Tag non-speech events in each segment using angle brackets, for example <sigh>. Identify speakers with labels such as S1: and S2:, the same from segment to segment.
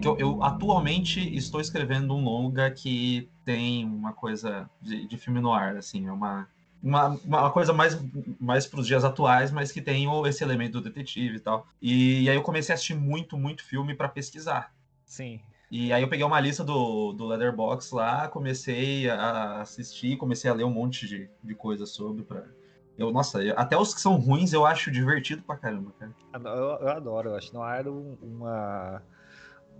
S1: que eu, eu, atualmente estou escrevendo um longa que tem uma coisa de, de filme no ar, assim, é uma, uma, uma coisa mais, mais para os dias atuais, mas que tem esse elemento do detetive e tal. E, e aí eu comecei a assistir muito, muito filme para pesquisar.
S2: Sim.
S1: E aí eu peguei uma lista do, do Leatherbox lá, comecei a assistir, comecei a ler um monte de, de coisa sobre para eu, nossa, eu, até os que são ruins eu acho divertido pra caramba, cara.
S2: Eu, eu adoro, eu acho no ar uma,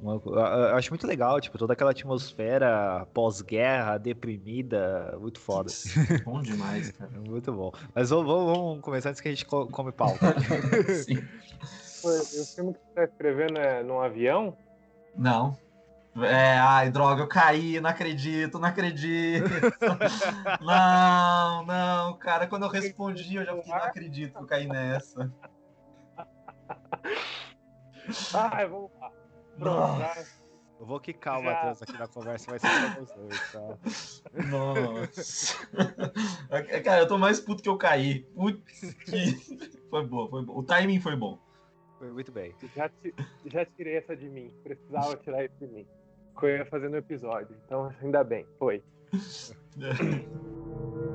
S2: Eu acho muito legal, tipo, toda aquela atmosfera pós-guerra, deprimida, muito foda.
S1: Bom <laughs> demais, cara.
S2: muito bom. Mas vamos, vamos, começar antes que a gente come pau. <laughs>
S3: Sim. o filme que você tá escrevendo é num avião?
S1: Não. É, ai, droga, eu caí, não acredito, não acredito. <laughs> não, não, cara, quando eu respondi, eu já fiquei, não acredito que eu caí nessa.
S3: Ai, vamos lá. Pronto,
S2: Eu vou quicar o Matheus aqui na conversa, vai ser pra vocês, tá?
S1: Nossa. cara, eu tô mais puto que eu caí. Putz, que... Foi bom, foi bom. O timing foi bom.
S2: Foi muito bem.
S3: Já, já tirei essa de mim. Precisava tirar isso de mim que eu ia fazer no episódio. Então, ainda bem, foi. <laughs>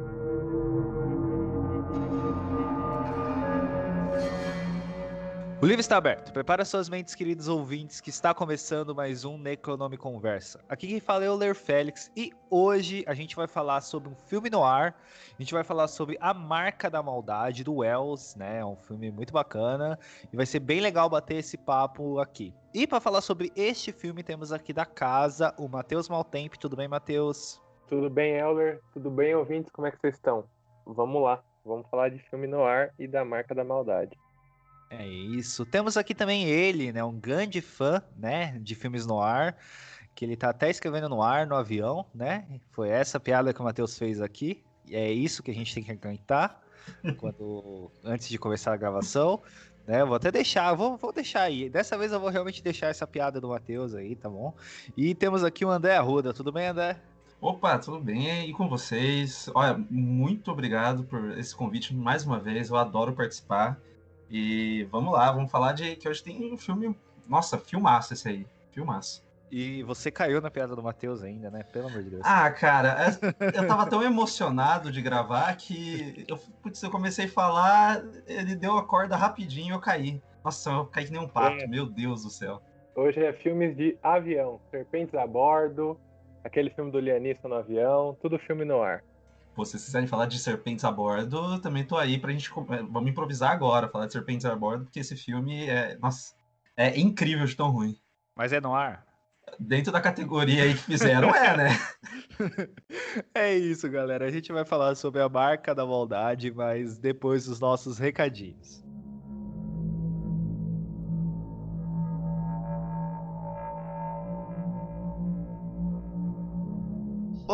S2: O livro está aberto. Prepara suas mentes, queridos ouvintes, que está começando mais um Necronome Conversa. Aqui quem fala é o Ler Félix e hoje a gente vai falar sobre um filme no ar. A gente vai falar sobre A Marca da Maldade do Wells, né? É um filme muito bacana e vai ser bem legal bater esse papo aqui. E para falar sobre este filme temos aqui da casa o Matheus Maltempo. Tudo bem, Matheus?
S3: Tudo bem, Elder? Tudo bem, ouvintes? Como é que vocês estão? Vamos lá. Vamos falar de filme no ar e da Marca da Maldade.
S2: É isso. Temos aqui também ele, né? Um grande fã, né? De filmes no ar. Que ele tá até escrevendo no ar, no avião, né? Foi essa piada que o Matheus fez aqui. E é isso que a gente tem que aguentar <laughs> quando, antes de começar a gravação. Né, vou até deixar, vou, vou deixar aí. Dessa vez eu vou realmente deixar essa piada do Matheus aí, tá bom? E temos aqui o André Arruda. Tudo bem, André?
S1: Opa, tudo bem? E com vocês? Olha, muito obrigado por esse convite mais uma vez. Eu adoro participar. E vamos lá, vamos falar de que hoje tem um filme. Nossa, filmaço esse aí. Filmaço.
S2: E você caiu na piada do Matheus ainda, né? Pelo amor de Deus.
S1: Ah, cara, é, eu tava tão emocionado de gravar que eu, putz, eu comecei a falar, ele deu a corda rapidinho e eu caí. Nossa, eu caí que nem um pato, é. meu Deus do céu.
S3: Hoje é filmes de avião, Serpentes a Bordo, aquele filme do Lianista no avião, tudo filme no ar.
S1: Pô, se vocês quiserem falar de Serpentes a Bordo, também tô aí pra gente. É, vamos improvisar agora, falar de Serpentes a Bordo, porque esse filme é. Nossa, é incrível de tão ruim.
S2: Mas é no ar?
S1: Dentro da categoria aí que fizeram, é, né? <laughs>
S2: é isso, galera. A gente vai falar sobre a marca da maldade, mas depois dos nossos recadinhos.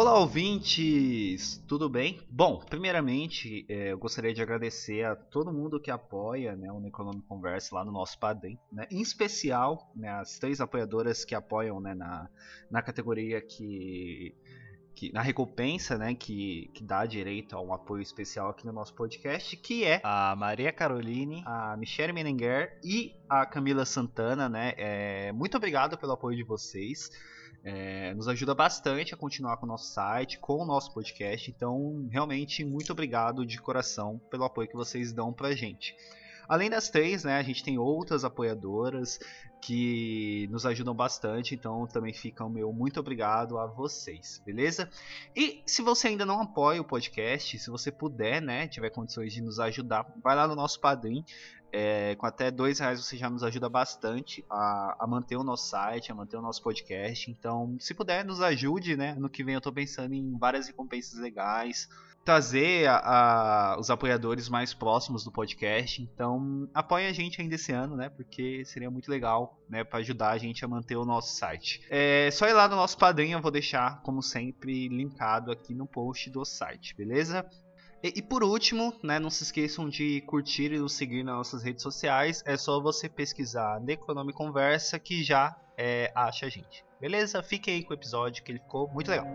S2: Olá, ouvintes! Tudo bem? Bom, primeiramente, é, eu gostaria de agradecer a todo mundo que apoia né, o Necronome Converse lá no nosso Padrim, né? em especial né, as três apoiadoras que apoiam né, na, na categoria que, que na recompensa, né, que, que dá direito a um apoio especial aqui no nosso podcast, que é a Maria Caroline, a Michelle Menenguer e a Camila Santana, né? É, muito obrigado pelo apoio de vocês. É, nos ajuda bastante a continuar com o nosso site, com o nosso podcast. Então, realmente, muito obrigado de coração pelo apoio que vocês dão pra gente. Além das três, né, a gente tem outras apoiadoras que nos ajudam bastante, então também fica o meu muito obrigado a vocês, beleza? E se você ainda não apoia o podcast, se você puder, né, tiver condições de nos ajudar, vai lá no nosso padrinho. É, com até dois reais você já nos ajuda bastante a, a, manter o nosso site, a manter o nosso podcast. Então, se puder, nos ajude, né? No que vem eu estou pensando em várias recompensas legais, trazer a, a, os apoiadores mais próximos do podcast. Então, apoie a gente ainda esse ano, né? Porque seria muito legal, né? Para ajudar a gente a manter o nosso site. É só ir lá no nosso padrinho, eu vou deixar, como sempre, linkado aqui no post do site, beleza? E, e, por último, né, não se esqueçam de curtir e nos seguir nas nossas redes sociais. É só você pesquisar Necronome Conversa que já é, acha a gente. Beleza? Fique aí com o episódio que ele ficou muito legal.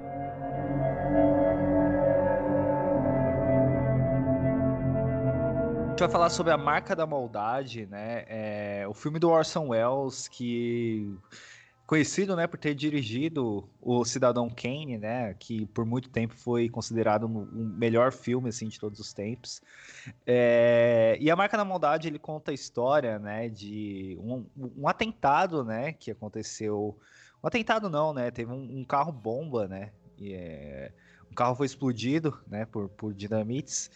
S2: Gente vai falar sobre a marca da maldade, né? É, o filme do Orson Welles que conhecido, né, por ter dirigido o Cidadão Kane, né, que por muito tempo foi considerado um, um melhor filme assim de todos os tempos. É, e a Marca da Maldade ele conta a história, né, de um, um atentado, né, que aconteceu. Um atentado não, né? Teve um, carro bomba, né? E, é, um carro foi explodido, né, por, por dinamites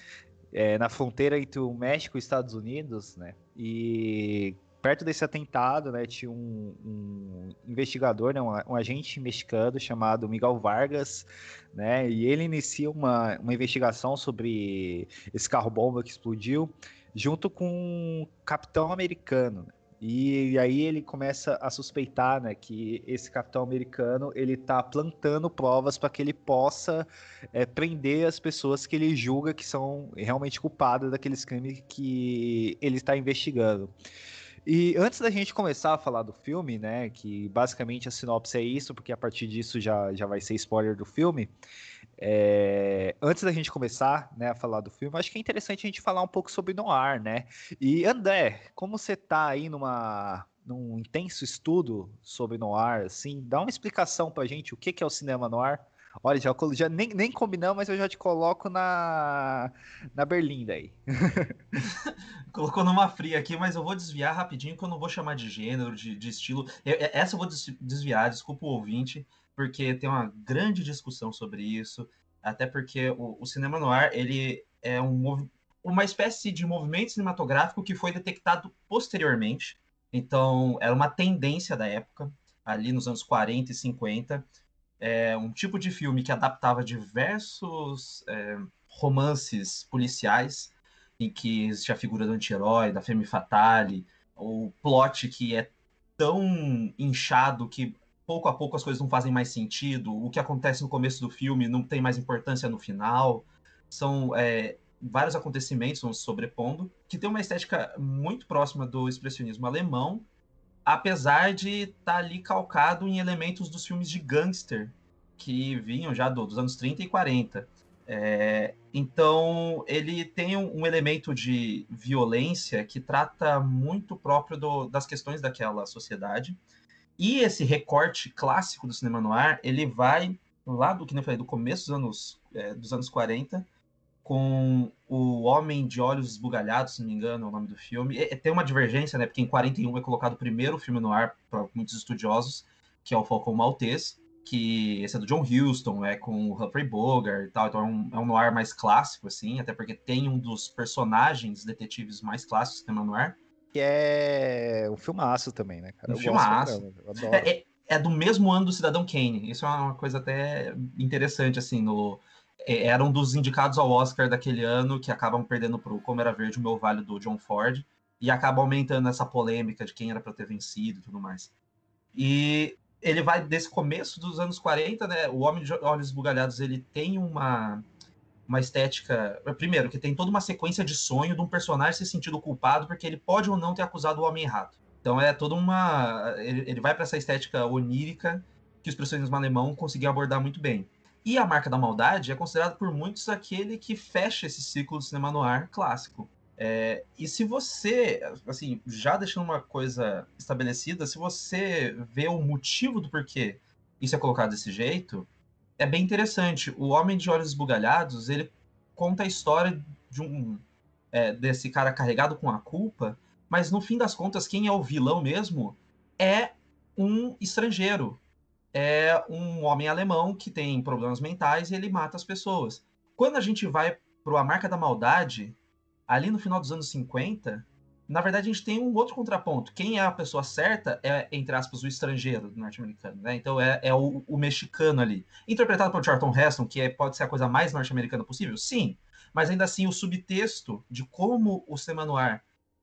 S2: é, na fronteira entre o México e os Estados Unidos, né? E perto desse atentado, né, tinha um, um investigador, né, um, um, agente mexicano chamado Miguel Vargas, né, e ele inicia uma, uma investigação sobre esse carro-bomba que explodiu, junto com um capitão americano. Né. E, e aí ele começa a suspeitar, né, que esse capitão americano ele está plantando provas para que ele possa é, prender as pessoas que ele julga que são realmente culpadas daqueles crimes que ele está investigando. E antes da gente começar a falar do filme, né, que basicamente a sinopse é isso, porque a partir disso já, já vai ser spoiler do filme. É, antes da gente começar né, a falar do filme, acho que é interessante a gente falar um pouco sobre Noir, né? E André, como você tá aí numa, num intenso estudo sobre Noir, assim, dá uma explicação pra gente o que, que é o cinema Noir. Olha, já, já nem, nem combinamos, mas eu já te coloco na, na Berlinda aí. <laughs>
S1: Colocou numa fria aqui, mas eu vou desviar rapidinho, que eu não vou chamar de gênero, de, de estilo. Eu, essa eu vou desviar, desculpa o ouvinte, porque tem uma grande discussão sobre isso. Até porque o, o cinema noir, ele é um, uma espécie de movimento cinematográfico que foi detectado posteriormente. Então, era uma tendência da época, ali nos anos 40 e 50 é, um tipo de filme que adaptava diversos é, romances policiais, em que existe a figura do anti-herói, da femme fatale, o plot que é tão inchado que pouco a pouco as coisas não fazem mais sentido, o que acontece no começo do filme não tem mais importância no final. São é, vários acontecimentos vão se sobrepondo, que tem uma estética muito próxima do expressionismo alemão, apesar de estar tá ali calcado em elementos dos filmes de gangster que vinham já do, dos anos 30 e 40. É, então, ele tem um, um, elemento de violência que trata muito próprio do, das questões daquela sociedade. E esse recorte clássico do cinema noir, ele vai lá do que eu falei, do começo dos anos, é, dos anos 40, com o Homem de Olhos Esbugalhados, se não me engano, é o nome do filme. E, tem uma divergência, né? Porque em 41 é colocado o primeiro filme no ar para muitos estudiosos, que é o Falcão Maltês, que esse é do John Huston, é com o Humphrey Bogart e tal, então é um, é um noir mais clássico, assim, até porque tem um dos personagens detetives mais clássicos do cinema noir.
S2: Que é um filmaço também, né, cara?
S1: Um eu filmaço. É, é, é, do mesmo ano do Cidadão Kane, isso é uma coisa até interessante, assim, no é, era um dos indicados ao Oscar daquele ano que acabam perdendo para o Como Era Verde, o Meu Vale do John Ford, e acaba aumentando essa polêmica de quem era para ter vencido e tudo mais. E ele vai desse começo dos anos 40, né? O Homem de Olhos Bugalhados, ele tem uma uma estética, primeiro, que tem toda uma sequência de sonho de um personagem se sentindo culpado porque ele pode ou não ter acusado o homem errado. Então é toda uma ele, ele vai para essa estética onírica que os expressionismo alemão conseguiu abordar muito bem. E a marca da maldade é considerado por muitos aquele que fecha esse ciclo do cinema noir clássico. É, e se você, assim, já deixando uma coisa estabelecida, se você vê o motivo do porquê isso é colocado desse jeito, é bem interessante. O Homem de Olhos Esbugalhados, ele conta a história de um é, desse cara carregado com a culpa, mas no fim das contas, quem é o vilão mesmo é um estrangeiro. É um homem alemão que tem problemas mentais e ele mata as pessoas. Quando a gente vai para a marca da maldade, ali no final dos anos 50, na verdade a gente tem um outro contraponto. Quem é a pessoa certa é, entre aspas, o estrangeiro norte-americano, né? Então é, é o, o, mexicano ali. Interpretado por Charlton Heston, que é, pode ser a coisa mais norte-americana possível? Sim. Mas ainda assim, o subtexto de como o cinema noir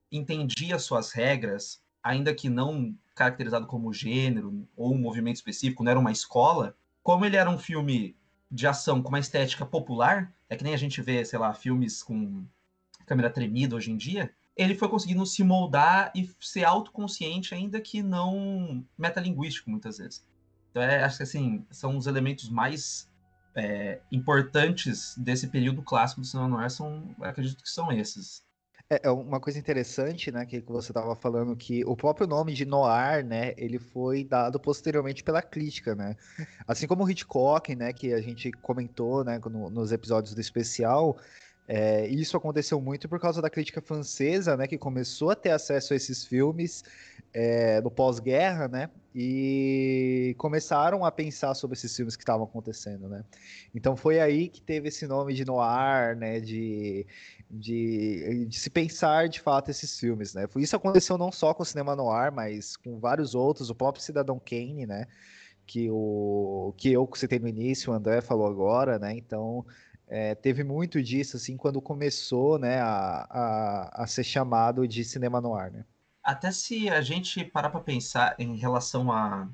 S1: entendia suas regras, ainda que não caracterizado como gênero ou um movimento específico, não era uma escola, como ele era um filme de ação com uma estética popular, é que nem a gente vê, sei lá, filmes com câmera tremida hoje em dia, ele foi conseguindo se moldar e ser autoconsciente, ainda que não metalinguístico, muitas vezes. Então, é, acho que assim, são os elementos mais é, importantes desse período clássico do cinema noir, são, acredito que são esses.
S2: É, é uma coisa interessante, né, que você estava falando que o próprio nome de noir, né, ele foi dado posteriormente pela crítica, né? Assim como o Hitchcock, né, que a gente comentou, né, no, nos episódios do especial, é, isso aconteceu muito por causa da crítica francesa, né, que começou a ter acesso a esses filmes é, no pós-guerra, né, e começaram a pensar sobre esses filmes que estavam acontecendo, né. Então foi aí que teve esse nome de noir, né, de, de, de se pensar de fato esses filmes, né. Isso aconteceu não só com o cinema noir, mas com vários outros, o próprio Cidadão Kane, né, que o que eu citei no início, o André falou agora, né, então é, teve muito disso, assim, quando começou, né, a, a, a ser chamado de cinema no ar, né?
S1: Até se a gente parar para pensar em relação a,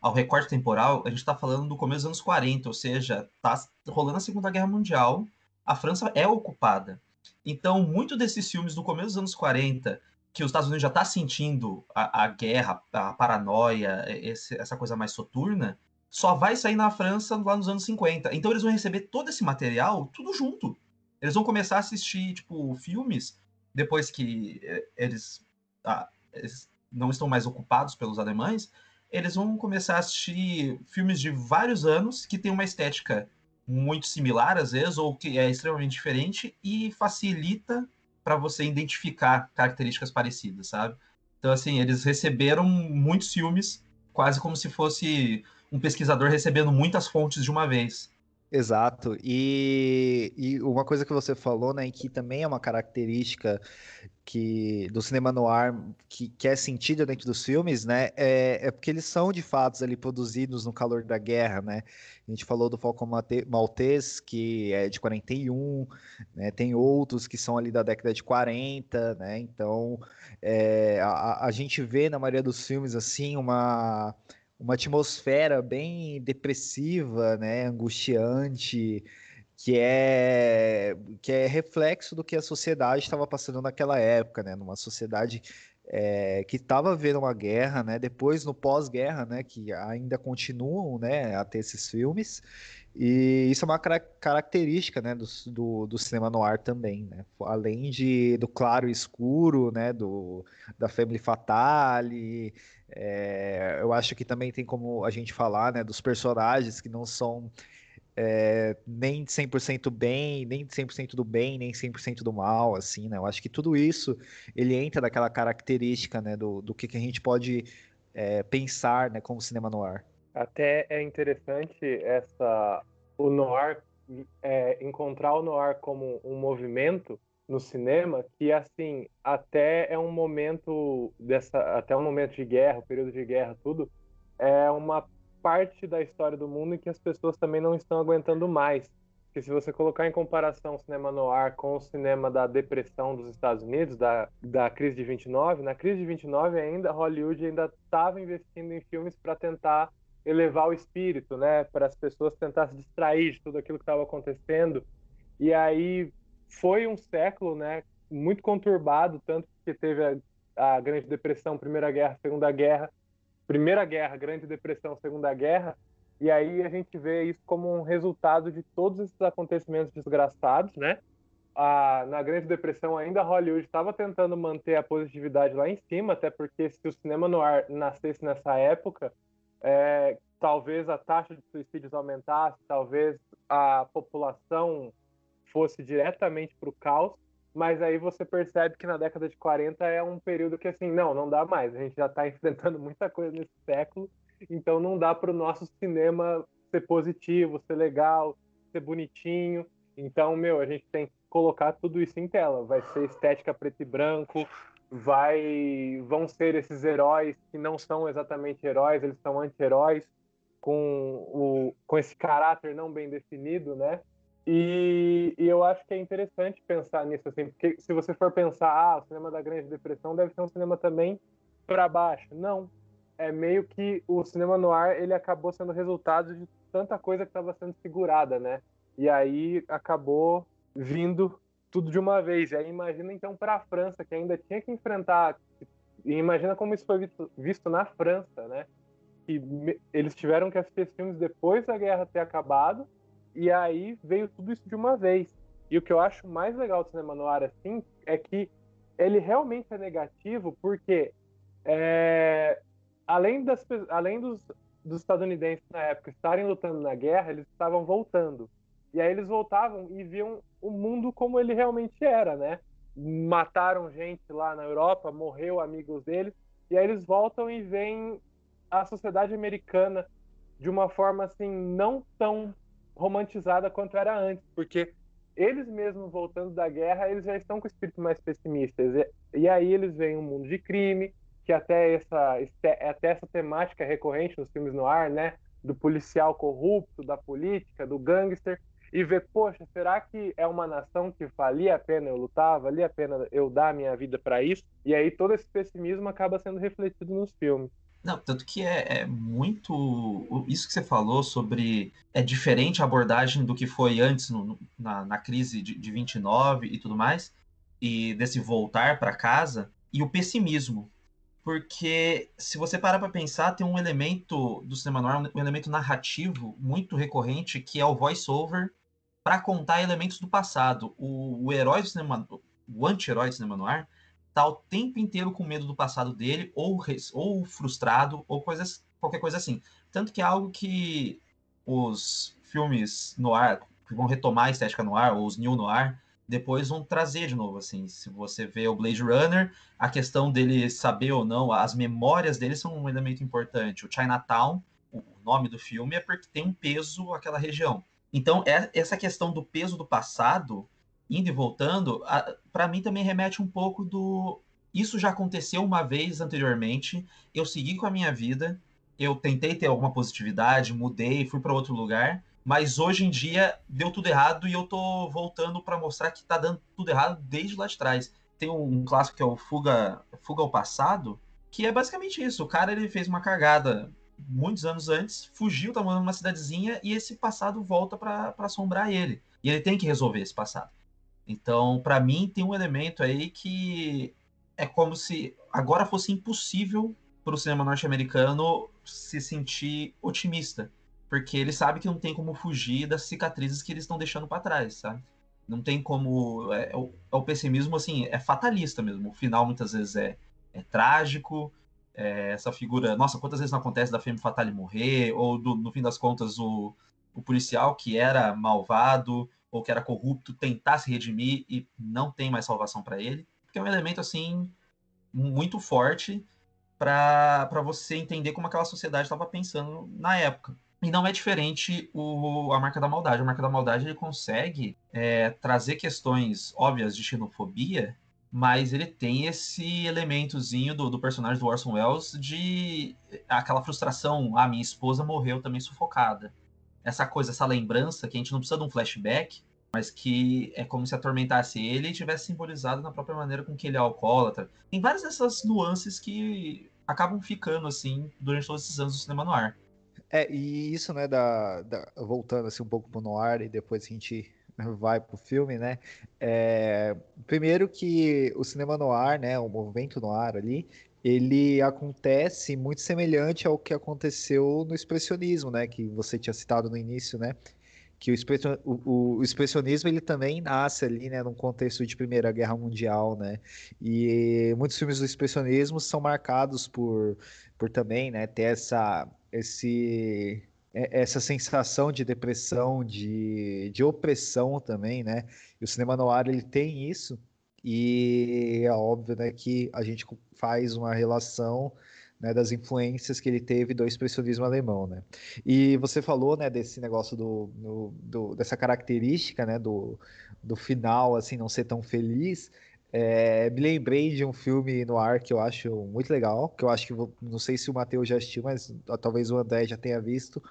S1: ao recorte temporal, a gente está falando do começo dos anos 40, ou seja, tá rolando a Segunda Guerra Mundial, a França é ocupada. Então, muito desses filmes do começo dos anos 40, que os Estados Unidos já está sentindo a, a, guerra, a paranoia, esse, essa coisa mais soturna, só vai sair na França lá nos anos 50. Então eles vão receber todo esse material tudo junto. Eles vão começar a assistir, tipo, filmes depois que eh, eles, ah, eles não estão mais ocupados pelos alemães. Eles vão começar a assistir filmes de vários anos que tem uma estética muito similar, às vezes, ou que é extremamente diferente e facilita para você identificar características parecidas, sabe? Então, assim, eles receberam muitos filmes, quase como se fosse um pesquisador recebendo muitas fontes de uma vez.
S2: Exato. E, e, uma coisa que você falou, né, que também é uma característica que do cinema noir que, que é sentida dentro dos filmes, né, é, é porque eles são de fato ali produzidos no calor da guerra, né. A gente falou do Falcão Maltês, que é de 41, né, tem outros que são ali da década de 40, né, então é, a, a gente vê na maioria dos filmes, assim, uma uma atmosfera bem depressiva, né, angustiante, que é que é reflexo do que a sociedade estava passando naquela época, né, numa sociedade é, que estava vendo uma guerra, né, depois no pós-guerra, né, que ainda continuam, né, a ter esses filmes, e isso é uma característica, né, do, do, do cinema noir também, né, além de do claro e escuro, né, do da Family Fatale, é, eu acho que também tem como a gente falar né, dos personagens que não são é, nem 100% bem, nem 100% do bem, nem 100% do mal, assim, né? Eu acho que tudo isso, ele entra naquela característica, né, do, do que, que a gente pode é, pensar, né, como cinema noir.
S3: Até é interessante essa, o noir, é, encontrar o noir como um movimento, no cinema que assim até é um momento dessa até um momento de guerra o período de guerra tudo é uma parte da história do mundo em que as pessoas também não estão aguentando mais. Porque se você colocar em comparação o cinema noir com o cinema da depressão dos Estados Unidos da, da crise de 29 na crise de 29 ainda Hollywood ainda estava investindo em filmes para tentar elevar o espírito né? Para as pessoas tentar se distrair de tudo aquilo que estava acontecendo. E aí foi um século, né, muito conturbado, tanto que teve a, a Grande Depressão, Primeira Guerra, Segunda Guerra, Primeira Guerra, Grande Depressão, Segunda Guerra, e aí a gente vê isso como um resultado de todos esses acontecimentos desgraçados, né? A, na Grande Depressão ainda Hollywood estava tentando manter a positividade lá em cima, até porque se o cinema no ar nascesse nessa época, é, talvez a taxa de suicídios aumentasse, talvez a população fosse diretamente para o caos, mas aí você percebe que na década de 40 é um período que assim, não, não dá mais, a gente já está <laughs> enfrentando muita coisa nesse século, então não dá para o nosso cinema ser positivo, ser legal, ser bonitinho. Então, meu, a gente tem que colocar tudo isso em tela. Vai ser estética preto e branco, vai vão ser esses heróis que não são exatamente heróis, eles são anti-heróis com o com esse caráter não bem definido, né? E, e, eu acho que é interessante pensar nisso, assim, porque se você for pensar, ah, o cinema da Grande Depressão deve ser um cinema também para baixo. Não. É meio que o cinema no ar ele acabou sendo resultado de tanta coisa que estava sendo segurada, né? E aí acabou vindo tudo de uma vez. E aí imagina então para a França, que ainda tinha que enfrentar. E imagina como isso foi visto, visto na França, né? Que eles tiveram que assistir filmes depois da guerra ter acabado e aí veio tudo isso de uma vez. E o que eu acho mais legal do cinema noir, assim, é que ele realmente é negativo porque é, além, das, além dos, dos estadunidenses na época estarem lutando na guerra, eles estavam voltando. E aí eles voltavam e viam o mundo como ele realmente era, né? Mataram gente lá na Europa, morreu amigos deles, e aí eles voltam e veem a sociedade americana de uma forma assim não tão romantizada quanto era antes, porque eles mesmos voltando da guerra, eles já estão com o espírito mais pessimistas. E, e aí eles veem um mundo de crime, que até essa, até essa temática recorrente nos filmes no ar, né? Do policial corrupto, da política, do gangster, e ver, poxa, será que é uma nação que valia a pena eu lutar, valia a pena eu dar minha vida para isso? E aí todo esse pessimismo acaba sendo refletido nos filmes.
S1: Não, tanto que é, é, muito. Isso que você falou sobre. É diferente a abordagem do que foi antes no, na, na, crise de, de 29 e tudo mais, e desse voltar para casa, e o pessimismo. Porque se você parar para pensar, tem um elemento do cinema noir, um elemento narrativo muito recorrente, que é o voice-over para contar elementos do passado. O, o herói do cinema. O anti-herói do cinema noir tá o tempo inteiro com medo do passado dele, ou, ou frustrado, ou coisas, qualquer coisa assim. Tanto que é algo que os filmes no ar, que vão retomar a estética no ar, ou os new no ar, depois vão trazer de novo, assim, se você vê o Blade Runner, a questão dele saber ou não, as memórias dele são um elemento importante. O Chinatown, o nome do filme é porque tem um peso aquela região. Então, é, essa questão do peso do passado indo e voltando, para mim também remete um pouco do. Isso já aconteceu uma vez anteriormente, eu segui com a minha vida, eu tentei ter alguma positividade, mudei, fui para outro lugar, mas hoje em dia deu tudo errado e eu tô voltando para mostrar que tá dando tudo errado desde lá de trás. Tem um clássico que é o Fuga, Fuga ao Passado, que é basicamente isso. O cara ele fez uma cagada muitos anos antes, fugiu, tá morando numa cidadezinha e esse passado volta para assombrar ele. E ele tem que resolver esse passado. Então, para mim, tem um elemento aí que é como se agora fosse impossível para o cinema norte-americano se sentir otimista, porque ele sabe que não tem como fugir das cicatrizes que eles estão deixando para trás, sabe? Não tem como. É, é, o, é, o, pessimismo, assim, é fatalista mesmo. O final muitas vezes é, é trágico. É, essa figura. Nossa, quantas vezes não acontece da Femme Fatale morrer? Ou do, no fim das contas, o, o policial que era malvado ou que era corrupto tentar se redimir e não tem mais salvação para ele, porque é um elemento assim muito forte para você entender como aquela sociedade estava pensando na época. E não é diferente o, a marca da maldade. A marca da maldade ele consegue é, trazer questões óbvias de xenofobia, mas ele tem esse elementozinho do, do personagem do Orson Welles de aquela frustração: ah, minha esposa morreu também sufocada essa coisa, essa lembrança, que a gente não precisa de um flashback, mas que é como se atormentasse ele e tivesse simbolizado na própria maneira com que ele é alcoólatra. Tem várias dessas nuances que acabam ficando, assim, durante todos esses anos do cinema noir.
S2: É, e isso, né, da, da, voltando assim um pouco pro noir e depois a gente <laughs> vai pro filme, né, é, primeiro que o cinema noir, né, o movimento noir ali, ele acontece muito semelhante ao que aconteceu no expressionismo, né, que você tinha citado no início, né, que o, o, o, expressionismo ele também nasce ali, né, num contexto de Primeira Guerra Mundial, né, e muitos filmes do expressionismo são marcados por, por também, né, ter essa, esse, essa sensação de depressão, de, de opressão também, né, e o cinema noir ele tem isso, e é óbvio né, que a gente faz uma relação né, das influências que ele teve do expressionismo alemão, né? E você falou, né, desse negócio do, do, do, dessa característica, né, do, do final, assim, não ser tão feliz. É, me lembrei de um filme no ar que eu acho muito legal, que eu acho que não sei se o Matheus já assistiu, mas talvez o André já tenha visto,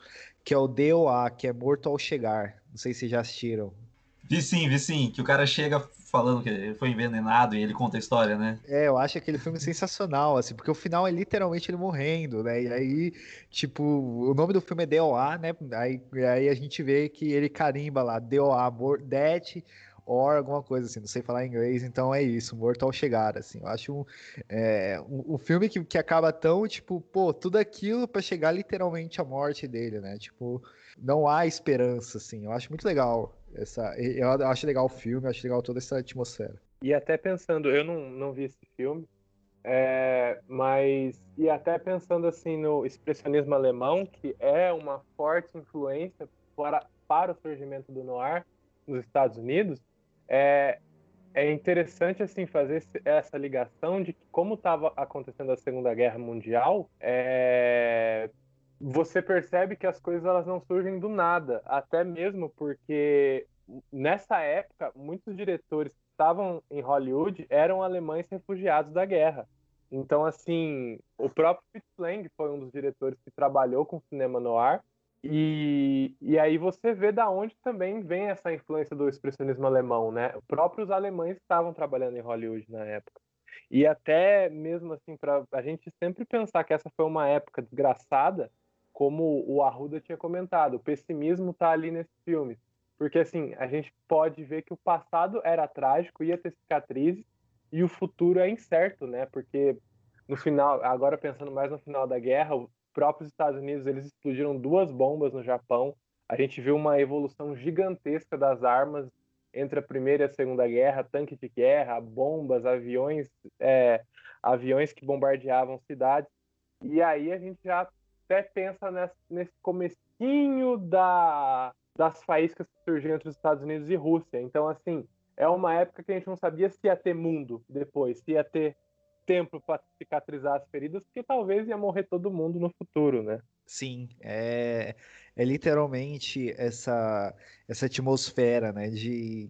S2: que é o DOA, que é Morto ao Chegar. Não sei se já assistiram.
S1: Vi sim, vi sim, que o cara chega falando que ele foi envenenado e ele conta a história, né?
S2: É, eu acho aquele filme sensacional, assim, porque o final é literalmente ele morrendo, né? E aí, tipo, o nome do filme é DOA, né? Aí, aí a gente vê que ele carimba lá, DOA, Death or alguma coisa assim, não sei falar inglês, então é isso, morto ao chegar, assim. Eu acho um, é, um, um filme que, que acaba tão, tipo, pô, tudo aquilo para chegar literalmente à morte dele, né? Tipo, não há esperança, assim. Eu acho muito legal essa, eu acho legal o filme, acho legal toda essa atmosfera.
S3: E até pensando, eu não, não vi esse filme, é, mas e até pensando assim no expressionismo alemão, que é uma forte influência para, para o surgimento do noir nos Estados Unidos, é, é interessante assim fazer essa ligação de como estava acontecendo a Segunda Guerra Mundial, é, você percebe que as coisas elas não surgem do nada, até mesmo porque nessa época muitos diretores que estavam em Hollywood eram alemães refugiados da guerra. Então assim, o próprio Fritz Lang foi um dos diretores que trabalhou com cinema noir e, e aí você vê da onde também vem essa influência do expressionismo alemão, né? Os próprios alemães estavam trabalhando em Hollywood na época. E até mesmo assim, para a gente sempre pensar que essa foi uma época desgraçada, como o Arruda tinha comentado, o pessimismo está ali nesse filme. Porque assim, a gente pode ver que o passado era trágico, ia ter cicatrizes, e o futuro é incerto, né? Porque no final, agora pensando mais no final da guerra, próprios Estados Unidos eles explodiram duas bombas no Japão. A gente viu uma evolução gigantesca das armas entre a Primeira e a Segunda Guerra, tanque de guerra, bombas, aviões, é, aviões que bombardeavam cidades. E aí a gente já até pensa nesse, nesse comecinho da, das faíscas que surgiram entre os Estados Unidos e Rússia. Então, assim, é uma época que a gente não sabia se ia ter mundo depois, se ia ter tempo para cicatrizar as feridas, porque talvez ia morrer todo mundo no futuro, né?
S2: Sim, é, é literalmente essa essa atmosfera, né, de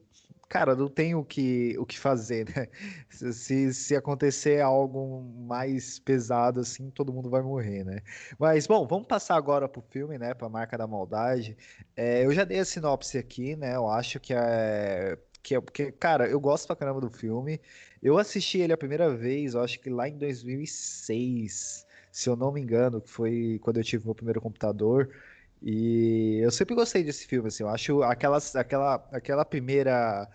S2: cara, não tem o que, o que fazer, né? <laughs> Se, se acontecer algo mais pesado assim, todo mundo vai morrer, né? Mas, bom, vamos passar agora pro filme, né? Pra Marca da Maldade. É, eu já dei a sinopse aqui, né? Eu acho que é. Que é porque, cara, eu gosto pra caramba do filme. Eu assisti ele a primeira vez, eu acho que lá em 2006, se eu não me engano, que foi quando eu tive meu primeiro computador. E eu sempre gostei desse filme, assim, eu acho aquela, aquela, aquela primeira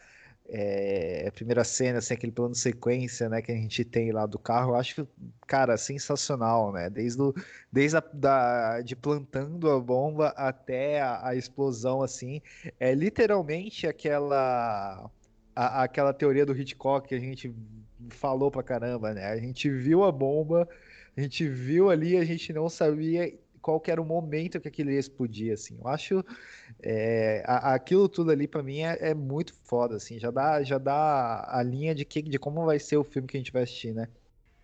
S2: é, primeira cena, assim, aquele plano de sequência, né, que a gente tem lá do carro, eu acho, cara, sensacional, né, desde, o, desde a, da, de plantando a bomba até a, a explosão, assim, é literalmente aquela a, aquela teoria do Hitchcock que a gente falou pra caramba, né? A gente viu a bomba, a gente viu ali, a gente não sabia qual era o momento que aquilo ia explodir, assim. Eu acho é, a, aquilo tudo ali para mim é, é, muito foda, assim. Já dá, já dá a linha de que, de como vai ser o filme que a gente vai assistir, né?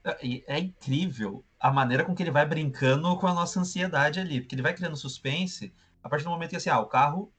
S1: É, é incrível a maneira com que ele vai brincando com a nossa ansiedade ali, porque ele vai criando suspense a partir do momento que assim, ah, o carro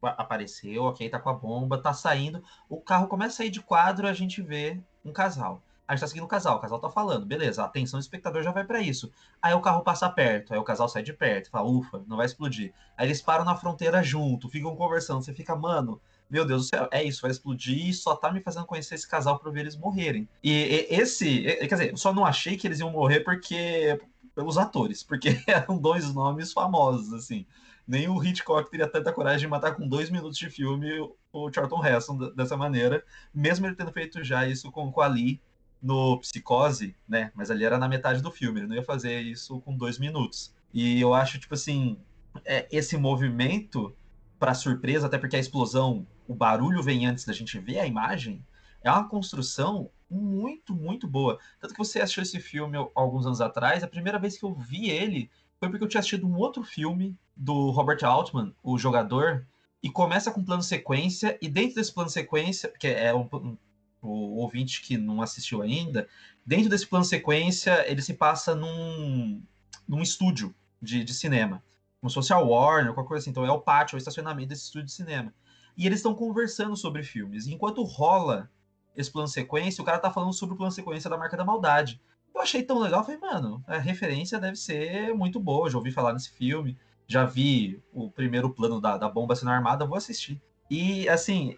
S1: apareceu, ok, tá com a bomba, tá saindo. O carro começa a sair de quadro, a gente vê um casal. A gente tá seguindo o casal, o casal tá falando, beleza, a atenção do espectador já vai para isso. Aí o carro passa perto, aí o casal sai de perto, fala, ufa, não vai explodir. Aí eles param na fronteira junto, ficam conversando, você fica, mano, meu Deus do céu, é isso, vai explodir e só tá me fazendo conhecer esse casal pra ver eles morrerem. E, e esse, quer dizer, eu só não achei que eles iam morrer porque pelos atores, porque <laughs> eram dois nomes famosos, assim nem o Hitchcock teria tanta coragem de matar com dois minutos de filme o Charlton Heston dessa maneira, mesmo ele tendo feito já isso com, com Ali no Psicose, né? Mas ali era na metade do filme, ele não ia fazer isso com dois minutos. E eu acho, tipo assim, é, esse movimento, para surpresa, até porque a explosão, o barulho vem antes da gente ver a imagem, é uma construção muito, muito boa. Tanto que você assistiu esse filme alguns anos atrás, a primeira vez que eu vi ele foi porque eu tinha assistido um outro filme do Robert Altman, o jogador, e começa com plano sequência, e dentro desse plano sequência, que é um, um, o ouvinte que não assistiu ainda, dentro desse plano sequência, ele se passa num, num estúdio de, de cinema. Como se fosse a Warner, qualquer coisa assim. Então é o pátio, é o estacionamento desse estúdio de cinema. E eles estão conversando sobre filmes. E enquanto rola esse plano sequência, o cara tá falando sobre o plano sequência da Marca da Maldade. Eu achei tão legal, falei, mano, a referência deve ser muito boa. Já ouvi falar nesse filme, já vi o primeiro plano da, da bomba sendo armada, vou assistir. E, assim,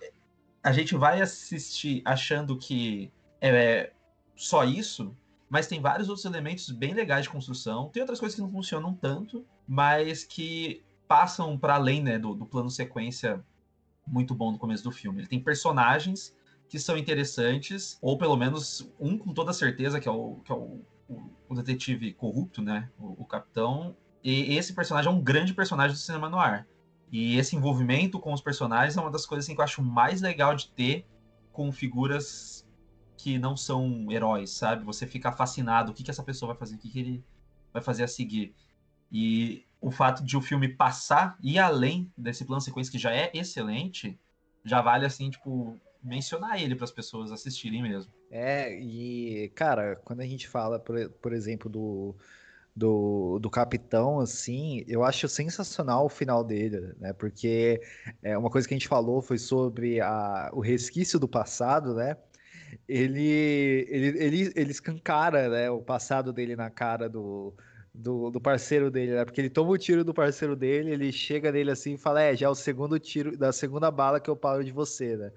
S1: a gente vai assistir achando que é só isso, mas tem vários outros elementos bem legais de construção. Tem outras coisas que não funcionam tanto, mas que passam para além né, do, do plano sequência muito bom no começo do filme. Ele tem personagens que são interessantes, ou pelo menos um com toda certeza, que é o, que é o, o detetive corrupto, né? O, o, capitão. E esse personagem é um grande personagem do cinema no ar. E esse envolvimento com os personagens é uma das coisas assim, que eu acho mais legal de ter com figuras que não são heróis, sabe? Você fica fascinado, o que, que essa pessoa vai fazer, o que, que ele vai fazer a seguir. E o fato de o filme passar e além desse plano sequência que já é excelente, já vale assim, tipo, mencionar ele para as pessoas assistirem mesmo.
S2: É, e cara, quando a gente fala, por, por exemplo, do, do, do Capitão, assim, eu acho sensacional o final dele, né? Porque é, uma coisa que a gente falou foi sobre a, o resquício do passado, né? Ele, ele, ele, ele escancara né, o passado dele na cara do, do, do, parceiro dele, né? Porque ele toma o tiro do parceiro dele, ele chega nele assim e fala: É, já é o segundo tiro, da segunda bala que eu paro de você, né?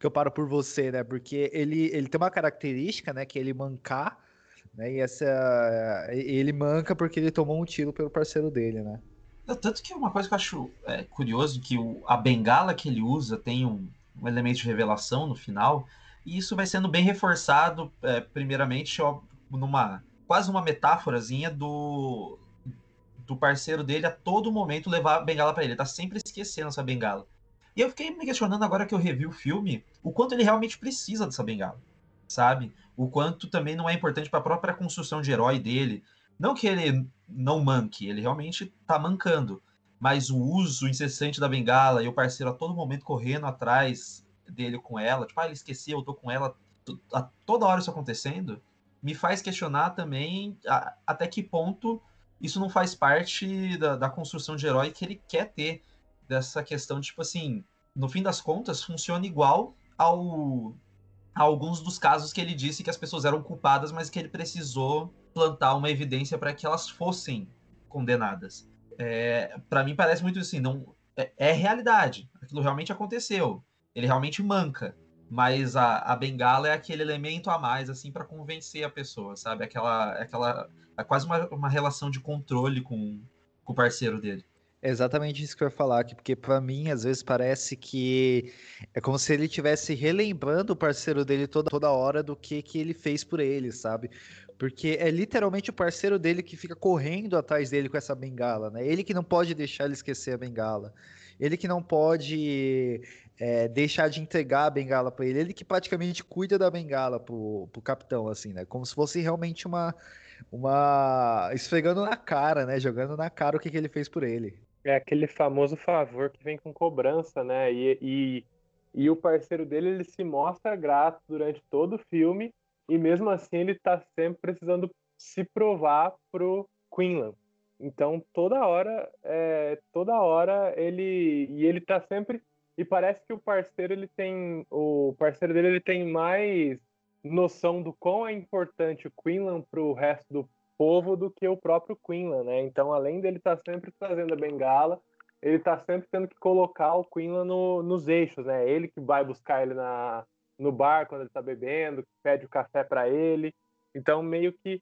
S2: Que eu paro por você, né? Porque ele, ele tem uma característica, né? Que é ele mancar, né? E essa. Ele manca porque ele tomou um tiro pelo parceiro dele, né?
S1: Tanto que uma coisa que eu acho é, curioso que o, a bengala que ele usa tem um, um elemento de revelação no final, e isso vai sendo bem reforçado, é, primeiramente, ó, numa quase uma metáforazinha do, do parceiro dele a todo momento levar a bengala para ele. Ele tá sempre esquecendo essa bengala. E eu fiquei me questionando agora que eu revi o filme, o quanto ele realmente precisa dessa bengala, sabe? O quanto também não é importante para a própria construção de herói dele. Não que ele não manque, ele realmente tá mancando. Mas o uso incessante da bengala e o parceiro a todo momento correndo atrás dele com ela, tipo, ah, ele esqueceu, eu tô com ela, a toda hora isso acontecendo, me faz questionar também a, até que ponto isso não faz parte da, da, construção de herói que ele quer ter. Dessa questão, tipo assim, no fim das contas, funciona igual ao alguns dos casos que ele disse que as pessoas eram culpadas, mas que ele precisou plantar uma evidência para que elas fossem condenadas. É, para mim parece muito assim, não é, é realidade. Aquilo realmente aconteceu. Ele realmente manca mas a, a bengala é aquele elemento a mais, assim, para convencer a pessoa, sabe? Aquela, aquela, é quase uma, uma relação de controle com, com o parceiro dele.
S2: É exatamente isso que eu ia falar aqui, porque para mim às vezes parece que é como se ele estivesse relembrando o parceiro dele toda, toda hora do que, que ele fez por ele, sabe? Porque é literalmente o parceiro dele que fica correndo atrás dele com essa bengala, né? Ele que não pode deixar ele esquecer a bengala. Ele que não pode é, deixar de entregar a bengala para ele. Ele que praticamente cuida da bengala pro, pro capitão, assim, né? Como se fosse realmente uma. uma esfregando na cara, né? Jogando na cara o que, que ele fez por ele.
S3: É aquele famoso favor que vem com cobrança, né? E, e, e o parceiro dele ele se mostra grato durante todo o filme e mesmo assim ele tá sempre precisando se provar pro Quinlan. Então toda hora, é, toda hora ele e ele tá sempre e parece que o parceiro ele tem o parceiro dele ele tem mais noção do quão é importante o Quinlan para o resto do povo do que o próprio Quinlan, né? Então, além dele estar tá sempre trazendo a bengala, ele está sempre tendo que colocar o Quinlan no, nos eixos, né? Ele que vai buscar ele na, no bar quando ele está bebendo, pede o café para ele. Então, meio que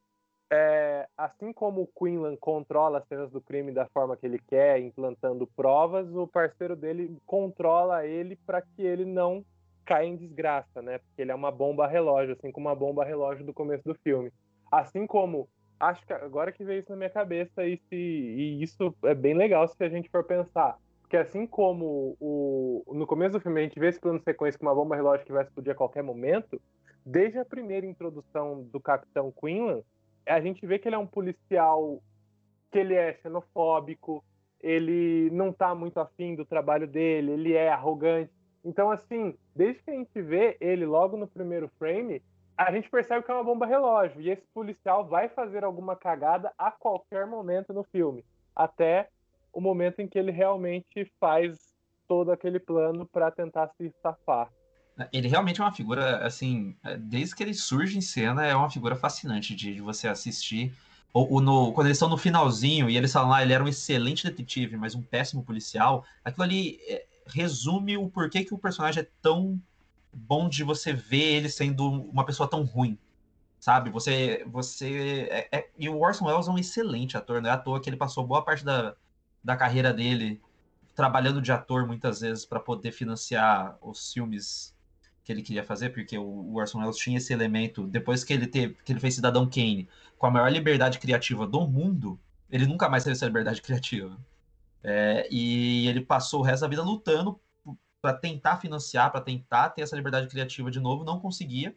S3: é, assim como o Quinlan controla as cenas do crime da forma que ele quer, implantando provas, o parceiro dele controla ele para que ele não caia em desgraça, né? Porque ele é uma bomba relógio, assim como uma bomba relógio do começo do filme. Assim como acho que agora que veio isso na minha cabeça e, se, e isso é bem legal se a gente for pensar. Porque assim como o, no começo do filme a gente vê esse plano de sequência com uma bomba relógio que vai explodir a qualquer momento, desde a primeira introdução do Capitão Quinlan, a gente vê que ele é um policial que ele é xenofóbico, ele não tá muito afim do trabalho dele, ele é arrogante. Então, assim, desde que a gente vê ele logo no primeiro frame, a gente percebe que é uma bomba relógio. E esse policial vai fazer alguma cagada a qualquer momento no filme. Até o momento em que ele realmente faz todo aquele plano para tentar se safar.
S1: Ele realmente é uma figura, assim, é, desde que ele surge em cena, é uma figura fascinante de, de você assistir. Ou, ou no, quando eles estão no finalzinho e eles falam lá, ah, ele era um excelente detetive, mas um péssimo policial, aquilo ali é, resume o porquê que o personagem é tão bom de você ver ele sendo uma pessoa tão ruim. Sabe? Você. você é, é, e o Orson Welles é um excelente ator, não é à toa que ele passou boa parte da, da carreira dele trabalhando de ator muitas vezes para poder financiar os filmes que ele queria fazer, porque o Orson Welles tinha esse elemento, depois que ele teve, que ele fez Cidadão Kane, com a maior liberdade criativa do mundo, ele nunca mais teve essa liberdade <laughs> criativa. É, e ele passou o resto da vida lutando para tentar financiar, para tentar ter essa liberdade criativa de novo, não conseguia.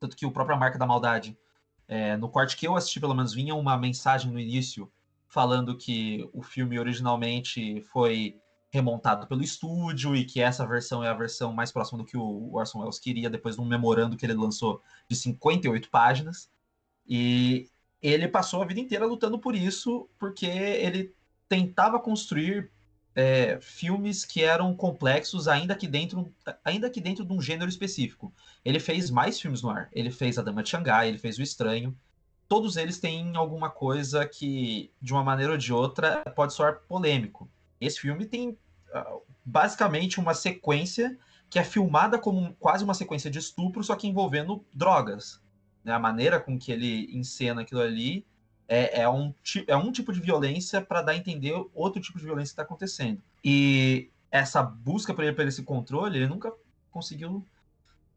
S1: Tanto que o próprio Marca da Maldade, é, no corte que eu assisti, pelo menos, vinha uma mensagem no início falando que o filme originalmente foi remontado pelo estúdio e que essa versão é a versão mais próxima do que o Orson Welles queria depois de um memorando que ele lançou de 58 páginas. E ele passou a vida inteira lutando por isso, porque ele tentava construir é, filmes que eram complexos, ainda que, dentro, ainda que dentro de um gênero específico. Ele fez mais filmes no ar. Ele fez A Dama de Xangai, ele fez O Estranho. Todos eles têm alguma coisa que, de uma maneira ou de outra, pode soar polêmico. Esse filme tem ah, basicamente uma sequência que é filmada como quase uma sequência de estupro, só que envolvendo drogas. Né? A maneira com que ele encena aquilo ali é, é, um, é um tipo de violência para dar a entender outro tipo de violência que está acontecendo. E essa busca por ele, por esse controle, ele nunca conseguiu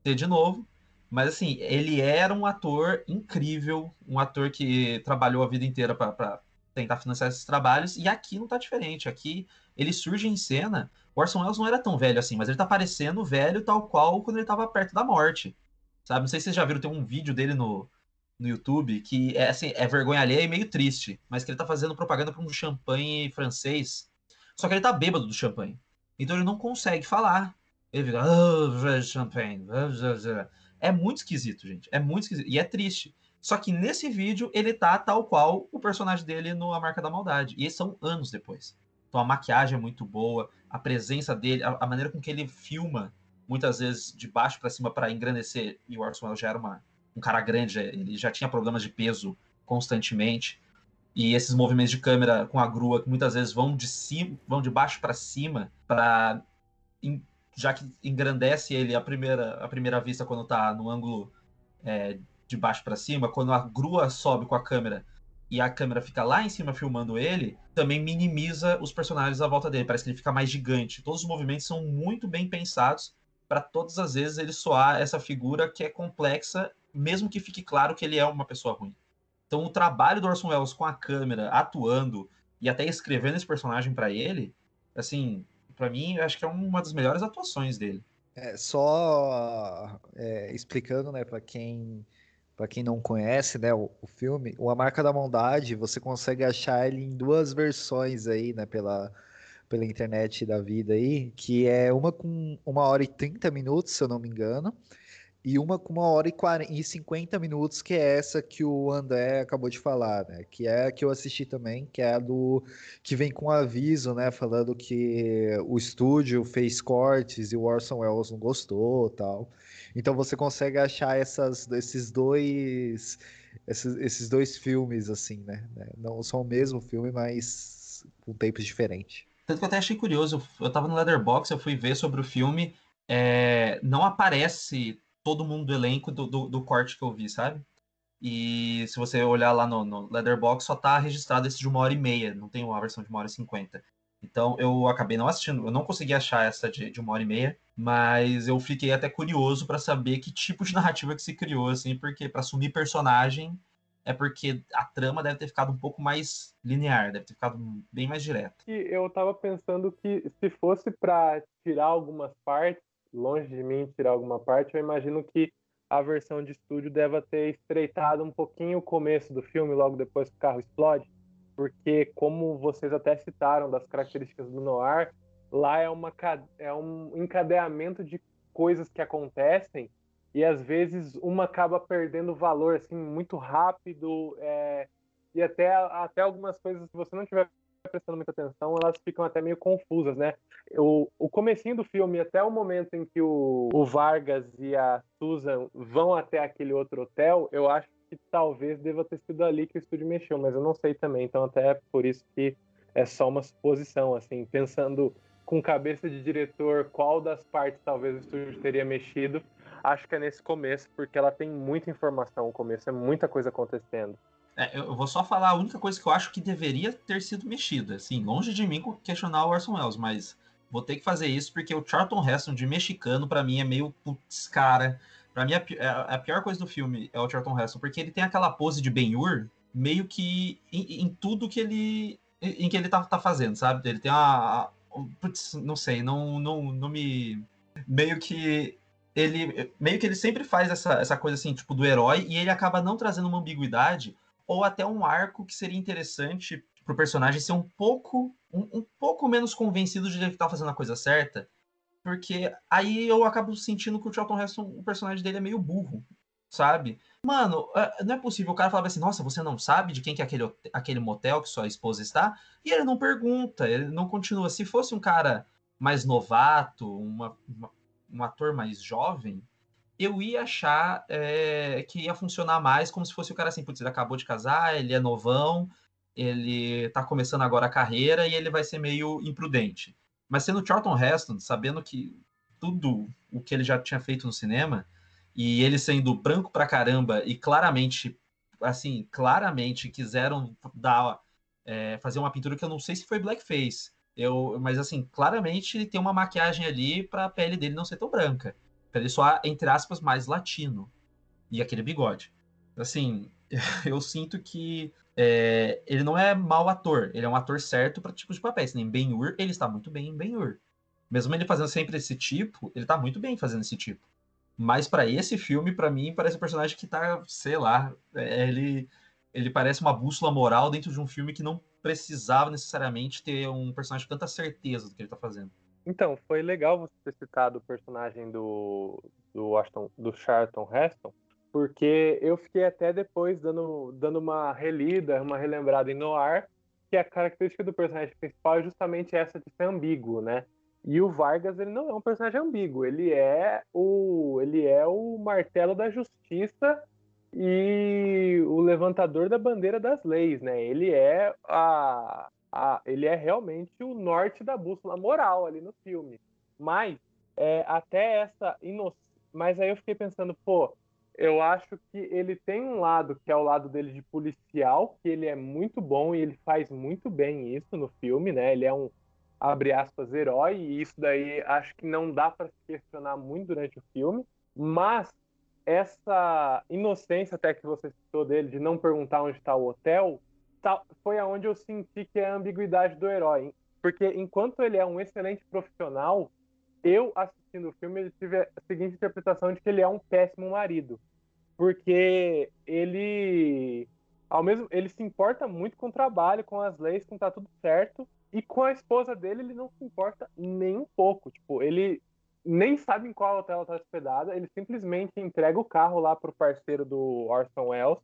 S1: ter de novo. Mas assim, ele era um ator incrível, um ator que trabalhou a vida inteira para tentar financiar esses trabalhos, e aqui não tá diferente. Aqui ele surge em cena. O Orson Welles não era tão velho assim, mas ele tá parecendo velho tal qual quando ele tava perto da morte. Sabe? Não sei se vocês já viram, tem um vídeo dele no, no YouTube que é assim, é vergonha alheia e meio triste, mas que ele tá fazendo propaganda para um champanhe francês. Só que ele tá bêbado do champanhe. Então ele não consegue falar. Ele fica, oh, champanhe. É muito esquisito, gente. É muito esquisito. E é triste. Só que nesse vídeo ele tá tal qual o personagem dele no A Marca da Maldade. E são anos depois. Então a maquiagem é muito boa, a presença dele, a, a maneira com que ele filma, muitas vezes de baixo para cima para engrandecer. E o Orson Welles já era uma, um cara grande, ele já tinha problemas de peso constantemente. E esses movimentos de câmera com a grua que muitas vezes vão de cima, vão de baixo para cima para já que engrandece ele a primeira a primeira vista quando está no ângulo é, de baixo para cima, quando a grua sobe com a câmera e a câmera fica lá em cima filmando ele, também minimiza os personagens à volta dele. Parece que ele fica mais gigante. Todos os movimentos são muito bem pensados para todas as vezes ele soar essa figura que é complexa, mesmo que fique claro que ele é uma pessoa ruim. Então o trabalho do Orson Welles com a câmera, atuando e até escrevendo esse personagem para ele, assim, para mim, acho que é uma das melhores atuações dele.
S2: É, só é, explicando, né, para quem para quem não conhece, né, o, o, filme, o A Marca da Maldade, você consegue achar ele em duas versões aí, né, pela, pela internet da vida aí, que é uma com uma hora e 30 minutos, se eu não me engano, e uma com uma hora e, 40, e 50 minutos, que é essa que o André acabou de falar, né? Que é a que eu assisti também, que é a do que vem com aviso, né? Falando que o estúdio fez cortes e o Orson Welles não gostou tal. Então você consegue achar essas, esses dois esses, esses dois filmes assim, né? Não são o mesmo filme, mas com tempos diferentes.
S1: Tanto que eu até achei curioso, eu tava no Leatherbox, eu fui ver sobre o filme, é, não aparece todo mundo do elenco do, do, do, corte que eu vi, sabe? E se você olhar lá no, no Leatherbox, só tá registrado esse de uma hora e meia, não tem uma versão de uma hora e cinquenta. Então eu acabei não assistindo, eu não consegui achar essa de, de uma hora e meia, mas eu fiquei até curioso para saber que tipo de <laughs> narrativa que se criou, assim, porque para assumir personagem é porque a trama deve ter ficado um pouco mais linear, deve ter ficado bem mais direta.
S3: E eu tava pensando que se fosse para tirar algumas partes, longe de mim tirar alguma parte, eu imagino que a versão de estúdio deva ter estreitado um pouquinho o começo do filme, logo depois que o carro explode porque como vocês até citaram das características do noir, lá é, uma, é um encadeamento de coisas que acontecem e às vezes uma acaba perdendo valor assim muito rápido é, e até até algumas coisas se você não tiver prestando muita atenção elas ficam até meio confusas né o, o comecinho do filme até o momento em que o, o Vargas e a Susan vão até aquele outro hotel eu acho que talvez deva ter sido ali que o estúdio mexeu, mas eu não sei também. Então, até é por isso que é só uma suposição, assim, pensando com cabeça de diretor qual das partes talvez o estúdio teria mexido. Acho que é nesse começo, porque ela tem muita informação no começo, é muita coisa acontecendo.
S1: É, eu vou só falar a única coisa que eu acho que deveria ter sido mexida. Assim, longe de mim questionar o Orson Welles, mas vou ter que fazer isso porque o Charlton Heston de mexicano, para mim, é meio putz, cara. Pra mim, a, é, a, pior coisa do filme é o Charlton Heston, porque ele tem aquela pose de Ben-Hur meio que em, em, tudo que ele em que ele tá, tá fazendo, sabe? Ele tem a, a putz, não sei, não, não, não me meio que ele meio que ele sempre faz essa, essa coisa assim, tipo, do herói, e ele acaba não trazendo uma ambiguidade ou até um arco que seria interessante pro personagem ser um pouco um, um pouco menos convencido de que ele tá fazendo a coisa certa, porque aí eu acabo sentindo que o Charlton Heston, o personagem dele é meio burro, sabe? Mano, é, não é possível. O cara falava assim, nossa, você não sabe de quem que é aquele, aquele motel que sua esposa está? E ele não pergunta, ele não continua. Se fosse um cara mais novato, uma, uma um ator mais jovem, eu ia achar é, que ia funcionar mais como se fosse o cara assim, putz, ele acabou de casar, ele é novão, ele tá começando agora a carreira e ele vai ser meio imprudente. Mas sendo Charlton Heston, sabendo que tudo o que ele já tinha feito no cinema, e ele sendo branco pra caramba e claramente, assim, claramente quiseram dar, é, fazer uma pintura que eu não sei se foi blackface, eu, mas assim, claramente ele tem uma maquiagem ali para a pele dele não ser tão branca. Pra ele soar, entre aspas, mais latino. E aquele bigode. Assim, <laughs> eu sinto que é, ele não é mau ator. Ele é um ator certo para tipos de papéis. Nem Ben-Hur, ele está muito bem em Ben-Hur. Mesmo ele fazendo sempre esse tipo, ele está muito bem fazendo esse tipo. Mas para esse filme, para mim, parece um personagem que tá, sei lá, é, ele, ele parece uma bússola moral dentro de um filme que não precisava necessariamente ter um personagem com tanta certeza do que ele tá fazendo.
S3: Então, foi legal você ter citado o personagem do, do, Ashton, do Charlton Heston, porque eu fiquei até depois dando, dando uma relida, uma relembrada em Noir, que a característica do personagem principal é justamente essa de ser ambíguo, né? E o Vargas, ele não é um personagem ambíguo, ele é o ele é o martelo da justiça e o levantador da bandeira das leis, né? Ele é a, a ele é realmente o norte da bússola moral ali no filme. Mas é, até essa inocência. Mas aí eu fiquei pensando, pô, eu acho que ele tem um lado que é o lado dele de policial, que ele é muito bom e ele faz muito bem isso no filme, né? Ele é um abre aspas herói e isso daí acho que não dá para se questionar muito durante o filme. Mas essa inocência até que você citou dele, de não perguntar onde está o hotel, foi aonde eu senti que é a ambiguidade do herói. Porque enquanto ele é um excelente profissional, eu assistindo o filme ele tive a seguinte interpretação de que ele é um péssimo marido. Porque ele ao mesmo ele se importa muito com o trabalho, com as leis, com tá tudo certo, e com a esposa dele ele não se importa nem um pouco. Tipo, ele nem sabe em qual hotel ela está hospedada, ele simplesmente entrega o carro lá pro parceiro do Orson Welles,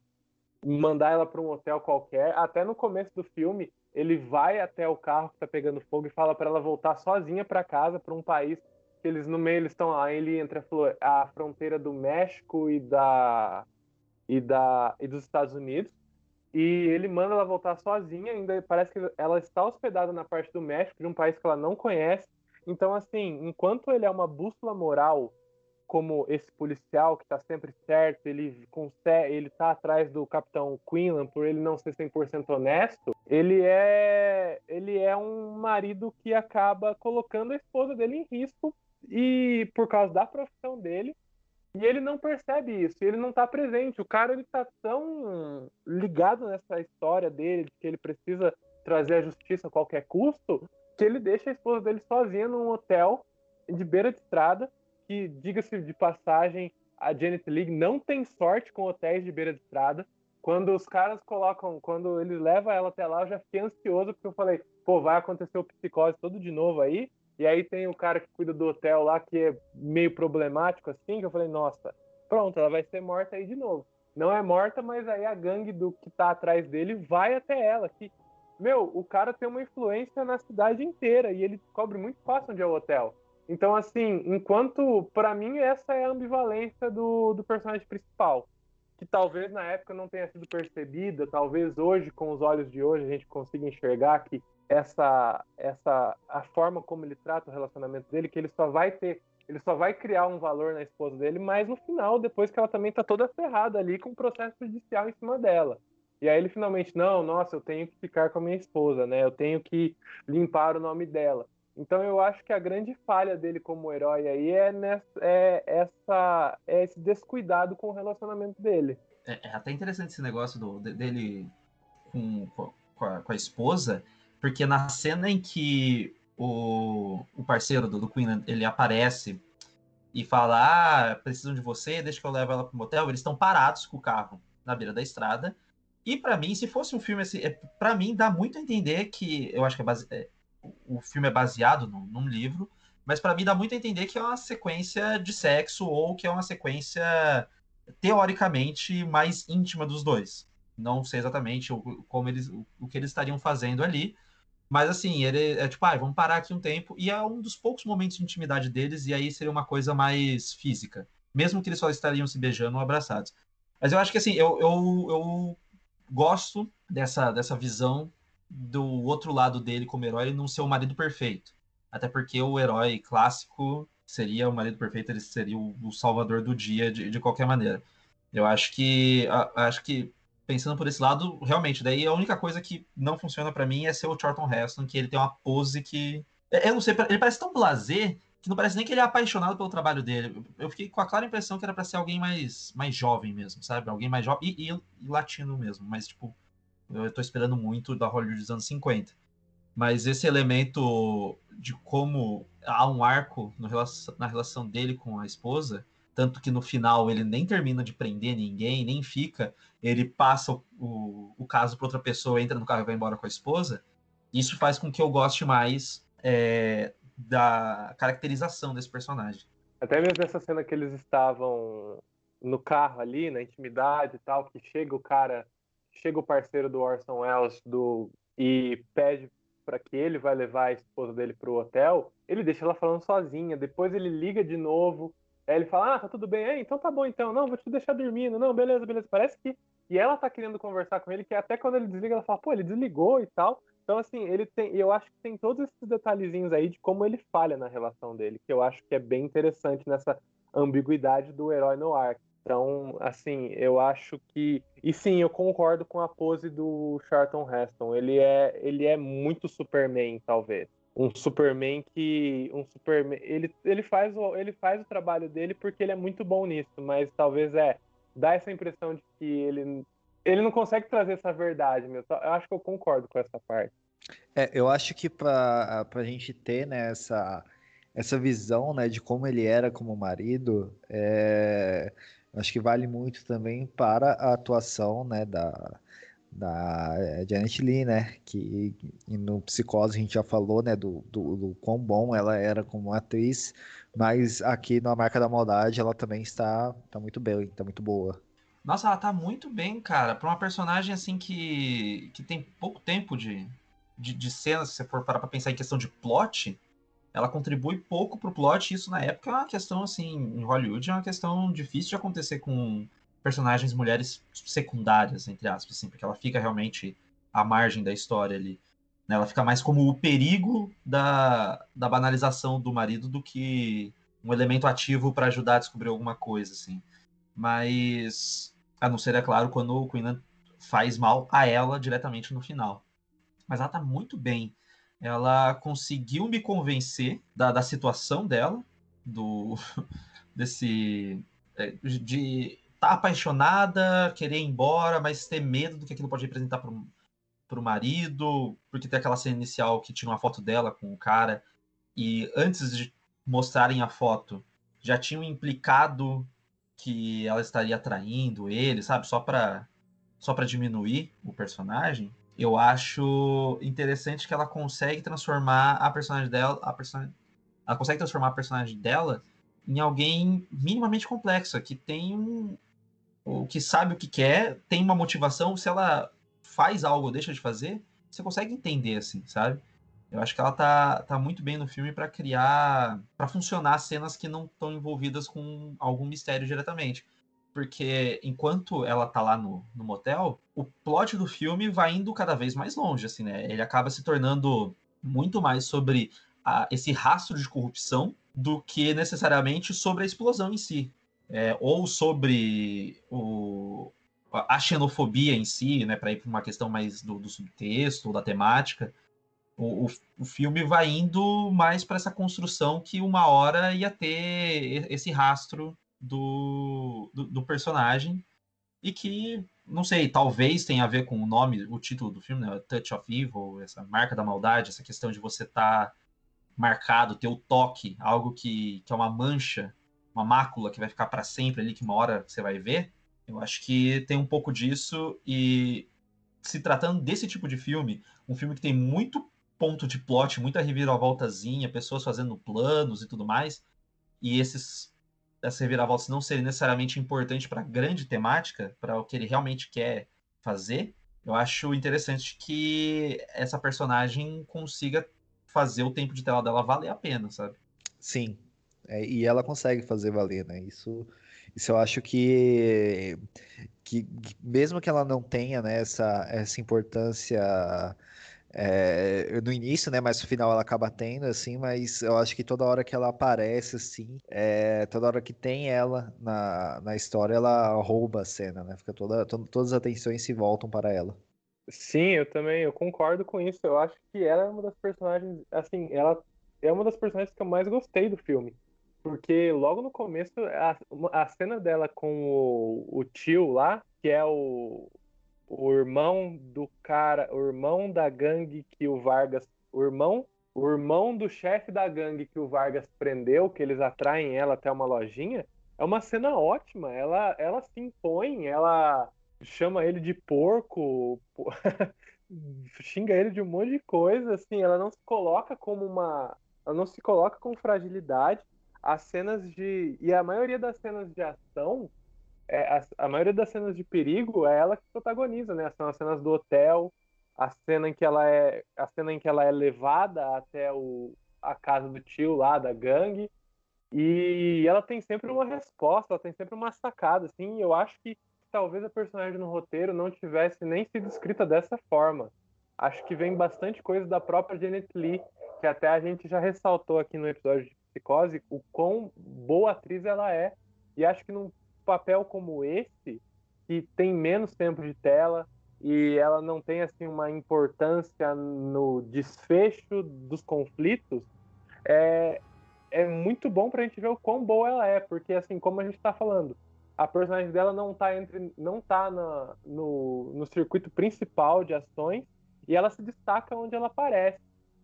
S3: mandar ela para um hotel qualquer. Até no começo do filme, ele vai até o carro que está pegando fogo e fala para ela voltar sozinha para casa, para um país que eles no meio eles estão lá, ele entre a, a fronteira do México e da e da e dos Estados Unidos. E ele manda ela voltar sozinha, ainda parece que ela está hospedada na parte do México, de um país que ela não conhece então, assim, enquanto ele é uma bússola moral, como esse policial que está sempre certo, ele consegue, ele tá atrás do Capitão Quinlan por ele não ser 100% honesto, ele é ele é um marido que acaba colocando a esposa dele em risco e por causa da profissão dele, e ele não percebe isso, ele não está presente. O cara ele tá tão ligado nessa história dele de que ele precisa trazer a justiça a qualquer custo, que ele deixa a esposa dele sozinha num hotel de beira de estrada, que, diga-se de passagem, a Janet League não tem sorte com hotéis de beira de estrada. Quando os caras colocam, quando eles levam ela até lá, eu já fiquei ansioso, porque eu falei, pô, vai acontecer o psicose todo de novo aí. E aí tem o cara que cuida do hotel lá, que é meio problemático assim, que eu falei, nossa, pronto, ela vai ser morta aí de novo. Não é morta, mas aí a gangue do que tá atrás dele vai até ela, que meu, o cara tem uma influência na cidade inteira e ele descobre muito fácil onde é o hotel. Então, assim, enquanto, para mim, essa é a ambivalência do, do personagem principal. Que talvez na época não tenha sido percebida, talvez hoje, com os olhos de hoje, a gente consiga enxergar que essa, essa a forma como ele trata o relacionamento dele, que ele só vai ter, ele só vai criar um valor na esposa dele, mas no final, depois que ela também tá toda ferrada ali com o processo judicial em cima dela. E aí ele finalmente, não, nossa, eu tenho que ficar com a minha esposa, né? Eu tenho que limpar o nome dela. Então eu acho que a grande falha dele como herói aí é, nessa, é, essa, é esse descuidado com o relacionamento dele.
S1: É, é até interessante esse negócio do, dele com, com, a, com a esposa, porque na cena em que o, o parceiro do, do Queen ele aparece e fala: ah, precisam de você, deixa que eu levo ela pro motel. Eles estão parados com o carro na beira da estrada. E para mim, se fosse um filme assim, é, para mim dá muito a entender que eu acho que é base, é, o filme é baseado num, num livro, mas para mim dá muito a entender que é uma sequência de sexo ou que é uma sequência teoricamente mais íntima dos dois. Não sei exatamente o, como eles, o, o que eles estariam fazendo ali, mas assim, ele é tipo, ah, vamos parar aqui um tempo, e é um dos poucos momentos de intimidade deles, e aí seria uma coisa mais física. Mesmo que eles só estariam se beijando ou abraçados. Mas eu acho que assim, eu, eu, eu gosto dessa, dessa visão do outro lado dele como herói não ser o marido perfeito. Até porque o herói clássico seria o marido perfeito, ele seria o, salvador do dia de, de qualquer maneira. Eu acho que acho que pensando por esse lado, realmente, daí a única coisa que não funciona para mim é ser o Charlton Heston, que ele tem uma pose que eu não sei, ele parece tão blazer que não parece nem que ele é apaixonado pelo trabalho dele. Eu fiquei com a clara impressão que era para ser alguém mais, mais jovem mesmo, sabe? Alguém mais jovem e, e, latino mesmo, mas tipo, eu tô esperando muito da Hollywood dos anos 50. Mas esse elemento de como há um arco no, na relação dele com a esposa, tanto que no final ele nem termina de prender ninguém, nem fica, ele passa o, o, o caso para outra pessoa, entra no carro e vai embora com a esposa. Isso faz com que eu goste mais é, da caracterização desse personagem.
S3: Até mesmo nessa cena que eles estavam no carro ali, na intimidade e tal, que chega o cara, chega o parceiro do Orson Welles do, e pede para que ele vai levar a esposa dele pro hotel, ele deixa ela falando sozinha, depois ele liga de novo, aí ele fala, ah, tá tudo bem, é, então tá bom então, não, vou te deixar dormindo, não, beleza, beleza, parece que, e ela tá querendo conversar com ele, que até quando ele desliga, ela fala, pô, ele desligou e tal, então, assim, ele tem. Eu acho que tem todos esses detalhezinhos aí de como ele falha na relação dele, que eu acho que é bem interessante nessa ambiguidade do herói no ar. Então, assim, eu acho que. E sim, eu concordo com a pose do Charlton Heston. Ele é, ele é muito Superman, talvez. Um Superman que. Um Superman. Ele, ele, faz o, ele faz o trabalho dele porque ele é muito bom nisso, mas talvez é. Dá essa impressão de que ele ele não consegue trazer essa verdade, meu. Eu acho que eu concordo com essa parte.
S2: É, eu acho que para a gente ter né, essa, essa visão né, de como ele era como marido, é, acho que vale muito também para a atuação né, da, da Janet Lee, né? Que no Psicose a gente já falou, né? Do, do, do, quão bom ela era como atriz, mas aqui na Marca da Maldade ela também está, está muito bem, está muito boa.
S1: Nossa, ela tá muito bem, cara. Pra uma personagem assim que, que tem pouco tempo de, de, de cena, se você for parar pra pensar em questão de plot, ela contribui pouco pro plot. Isso na época é uma questão, assim, em Hollywood é uma questão difícil de acontecer com personagens mulheres secundárias, entre aspas, assim, porque ela fica realmente à margem da história ali. Né? Ela fica mais como o perigo da, da banalização do marido do que um elemento ativo para ajudar a descobrir alguma coisa, assim. Mas a não ser, é claro, quando o Queen faz mal a ela diretamente no final. Mas ela tá muito bem. Ela conseguiu me convencer da, da situação dela, do <laughs> desse é, de estar tá apaixonada, querer ir embora, mas ter medo do que aquilo pode representar para o marido, porque tem aquela cena inicial que tinha uma foto dela com o cara e antes de mostrarem a foto já tinham implicado que ela estaria atraindo ele, sabe? Só para só para diminuir o personagem. Eu acho interessante que ela consegue transformar a personagem dela, a personagem, ela consegue transformar a personagem dela em alguém minimamente complexa, que tem um o que sabe o que quer, tem uma motivação, se ela faz algo ou deixa de fazer, você consegue entender assim, sabe? Eu acho que ela tá, tá muito bem no filme para criar, para funcionar cenas que não estão envolvidas com algum mistério diretamente. Porque enquanto ela tá lá no, no motel, o plot do filme vai indo cada vez mais longe, assim, né? Ele acaba se tornando muito mais sobre a, esse rastro de corrupção do que necessariamente sobre a explosão em si. É, ou sobre o, a xenofobia em si, né, para ir para uma questão mais do, do subtexto, da temática o, o, filme vai indo mais para essa construção que uma hora ia ter esse rastro do, do, do, personagem e que, não sei, talvez tenha a ver com o nome, o título do filme, né? Touch of Evil, essa marca da maldade, essa questão de você estar tá marcado, ter o toque, algo que, que é uma mancha uma mácula que vai ficar para sempre ali, que uma hora você vai ver. Eu acho que tem um pouco disso e se tratando desse tipo de filme, um filme que tem muito ponto de plot, muita reviravoltazinha, pessoas fazendo planos e tudo mais, e esses essas reviravoltas não serem necessariamente importantes para a grande temática, para o que ele realmente quer fazer, eu acho interessante que essa personagem consiga fazer o tempo de tela dela valer a pena, sabe?
S2: Sim. É, e ela consegue fazer valer, né? Isso, isso eu acho que, que, que mesmo que ela não tenha né, essa, essa importância é, no início, né? Mas no final ela acaba tendo, assim, mas eu acho que toda hora que ela aparece, assim, é, toda hora que tem ela na, na história, ela rouba a cena, né? Fica toda, to, todas as atenções se voltam para ela.
S3: Sim, eu também, eu concordo com isso. Eu acho que ela é uma das personagens, assim, ela é uma das personagens que eu mais gostei do filme. Porque logo no começo, a, a cena dela com o, o tio lá, que é o, o irmão do cara, o irmão da gangue que o Vargas, o irmão, o irmão do chefe da gangue que o Vargas prendeu, que eles atraem ela até uma lojinha, é uma cena ótima. Ela, ela se impõe, ela chama ele de porco, <laughs> xinga ele de um monte de coisa, assim, ela não se coloca como uma, ela não se coloca com fragilidade. As cenas de e a maioria das cenas de ação é, a, a, maioria das cenas de perigo é ela que protagoniza, né? São as cenas do hotel, a cena em que ela é, a cena em que ela é levada até o, a casa do tio lá da gangue. E ela tem sempre uma resposta, ela tem sempre uma sacada, assim. Eu acho que talvez a personagem no roteiro não tivesse nem sido escrita dessa forma. Acho que vem bastante coisa da própria Janet Lee, que até a gente já ressaltou aqui no episódio de Psicose, o quão boa atriz ela é. E acho que num papel como esse, que tem menos tempo de tela e ela não tem assim uma importância no desfecho dos conflitos, é, é muito bom para a gente ver o quão boa ela é, porque assim, como a gente está falando, a personagem dela não está entre não tá na, no, no circuito principal de ações e ela se destaca onde ela aparece,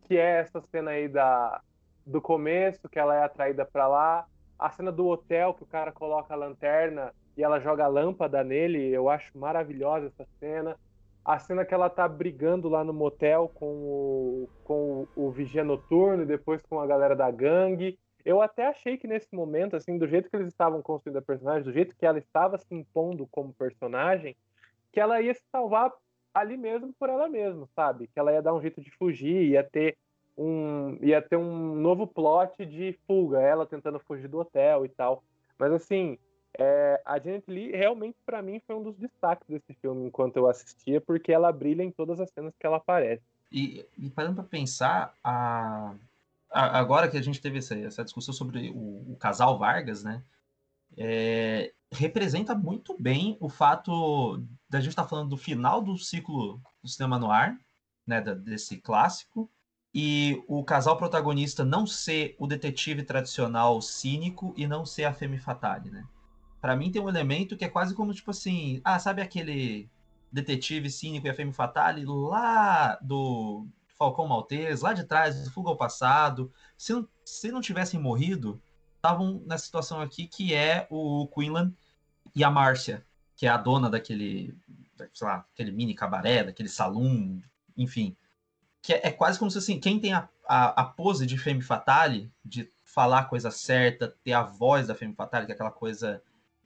S3: que é essa cena aí da do começo, que ela é atraída para lá, a cena do hotel, que o cara coloca a lanterna e ela joga a lâmpada nele, eu acho maravilhosa essa cena. A cena que ela tá brigando lá no motel com o, com o, o vigia noturno e depois com a galera da gangue. Eu até achei que nesse momento, assim, do jeito que eles estavam construindo a personagem, do jeito que ela estava se impondo como personagem, que ela ia se salvar ali mesmo por ela mesma, sabe? Que ela ia dar um jeito de fugir, ia ter um ia ter um novo plot de fuga, ela tentando fugir do hotel e tal. Mas assim, é, a Janet Lee realmente para mim foi um dos destaques desse filme enquanto eu assistia, porque ela brilha em todas as cenas que ela aparece.
S1: E, e parando para pensar, a, a, agora que a gente teve essa, essa discussão sobre o, o casal Vargas, né? É, representa muito bem o fato da gente estar tá falando do final do ciclo do cinema no ar, né, da, desse clássico, e o casal protagonista não ser o detetive tradicional cínico e não ser a femme fatale, né? Para mim tem um elemento que é quase como tipo assim, ah, sabe aquele detetive cínico e a femme fatale lá do Falcão Maltese, lá de trás, do Fuga ao Passado, se não, se não tivessem morrido, estavam nessa situação aqui que é o Quinlan e a Márcia, que é a dona daquele, sei lá, aquele mini cabaré, daquele salão, enfim que é, é, quase como se assim, quem tem a, a, a, pose de Femme Fatale, de falar a coisa certa, ter a voz da Femme Fatale, que é aquela coisa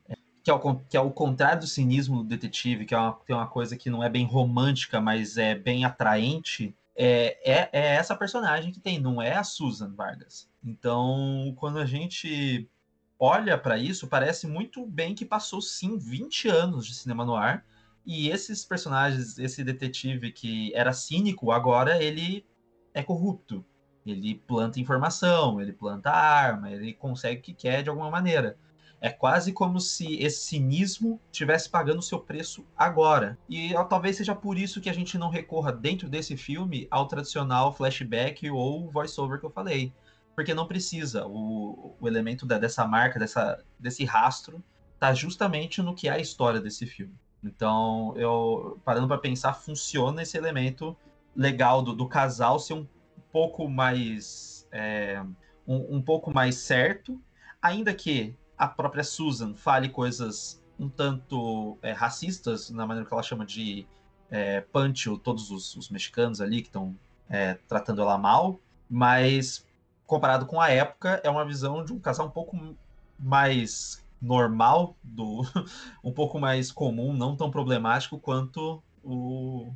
S1: é, que é, o, que é o contrário do cinismo do detetive, que é uma, tem uma coisa que não é bem romântica, mas é bem atraente, é, é, é essa personagem que tem, não é a Susan Vargas. Então, quando a gente olha para isso, parece muito bem que passou sim 20 anos de cinema no ar e esses personagens, esse detetive que era cínico, agora ele é corrupto. Ele planta informação, ele planta arma, ele consegue o que quer de alguma maneira. É quase como se esse cinismo estivesse pagando o seu preço agora. E talvez seja por isso que a gente não recorra dentro desse filme ao tradicional flashback ou voiceover que eu falei. Porque não precisa. O, o elemento da, dessa marca, dessa, desse rastro, tá justamente no que é a história desse filme. Então, eu parando para pensar, funciona esse elemento legal do, do casal ser um pouco mais é, um, um, pouco mais certo, ainda que a própria Susan fale coisas um tanto é, racistas, na maneira que ela chama de é, Pancho, todos os, os, mexicanos ali que estão é, tratando ela mal, mas comparado com a época, é uma visão de um casal um pouco mais normal, do <laughs> um pouco mais comum, não tão problemático quanto o,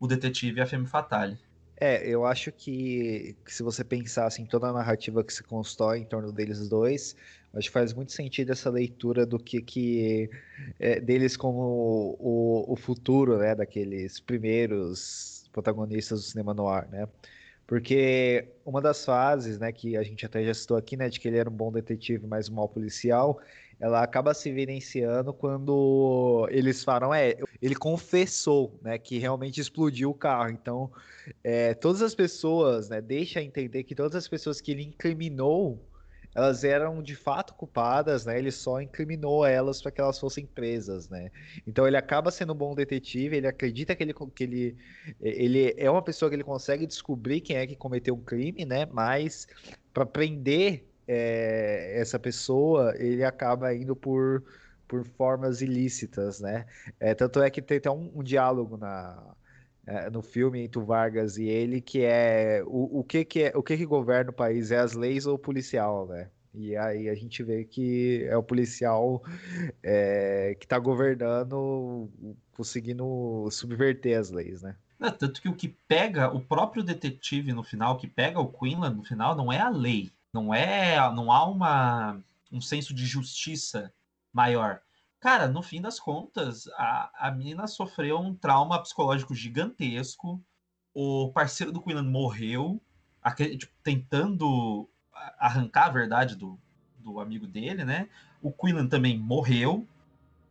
S1: o detetive e a Femme Fatale.
S2: É, eu acho que, que, se você pensasse em toda a narrativa que se constrói em torno deles dois, acho que faz muito sentido essa leitura do que, que é, deles como o, o futuro, né, daqueles primeiros protagonistas do cinema noir, né? Porque uma das fases, né, que a gente até já citou aqui, né, de que ele era um bom detetive, mas um mau policial, ela acaba se evidenciando quando eles falam, é, ele confessou, né, que realmente explodiu o carro. Então, é, todas as pessoas, né, deixa entender que todas as pessoas que ele incriminou, elas eram de fato culpadas, né? Ele só incriminou elas para que elas fossem presas, né? Então ele acaba sendo um bom detetive, ele acredita que ele, que ele, ele é uma pessoa que ele consegue descobrir quem é que cometeu um crime, né? Mas para prender é, essa pessoa, ele acaba indo por, por formas ilícitas, né? É, tanto é que tem até um, um diálogo na, é, no filme entre o Vargas e ele que é o, o que que é o que que governa o país é as leis ou o policial, né? E aí a gente vê que é o policial é, que está governando, conseguindo subverter as leis, né?
S1: É, tanto que o que pega o próprio detetive no final, que pega o Quinlan no final, não é a lei, não é, não há uma, um senso de justiça maior. Cara, no fim das contas, a, a menina sofreu um trauma psicológico gigantesco. O parceiro do Quinlan morreu, aquele, tipo, tentando arrancar a verdade do, do amigo dele, né? O Quinlan também morreu.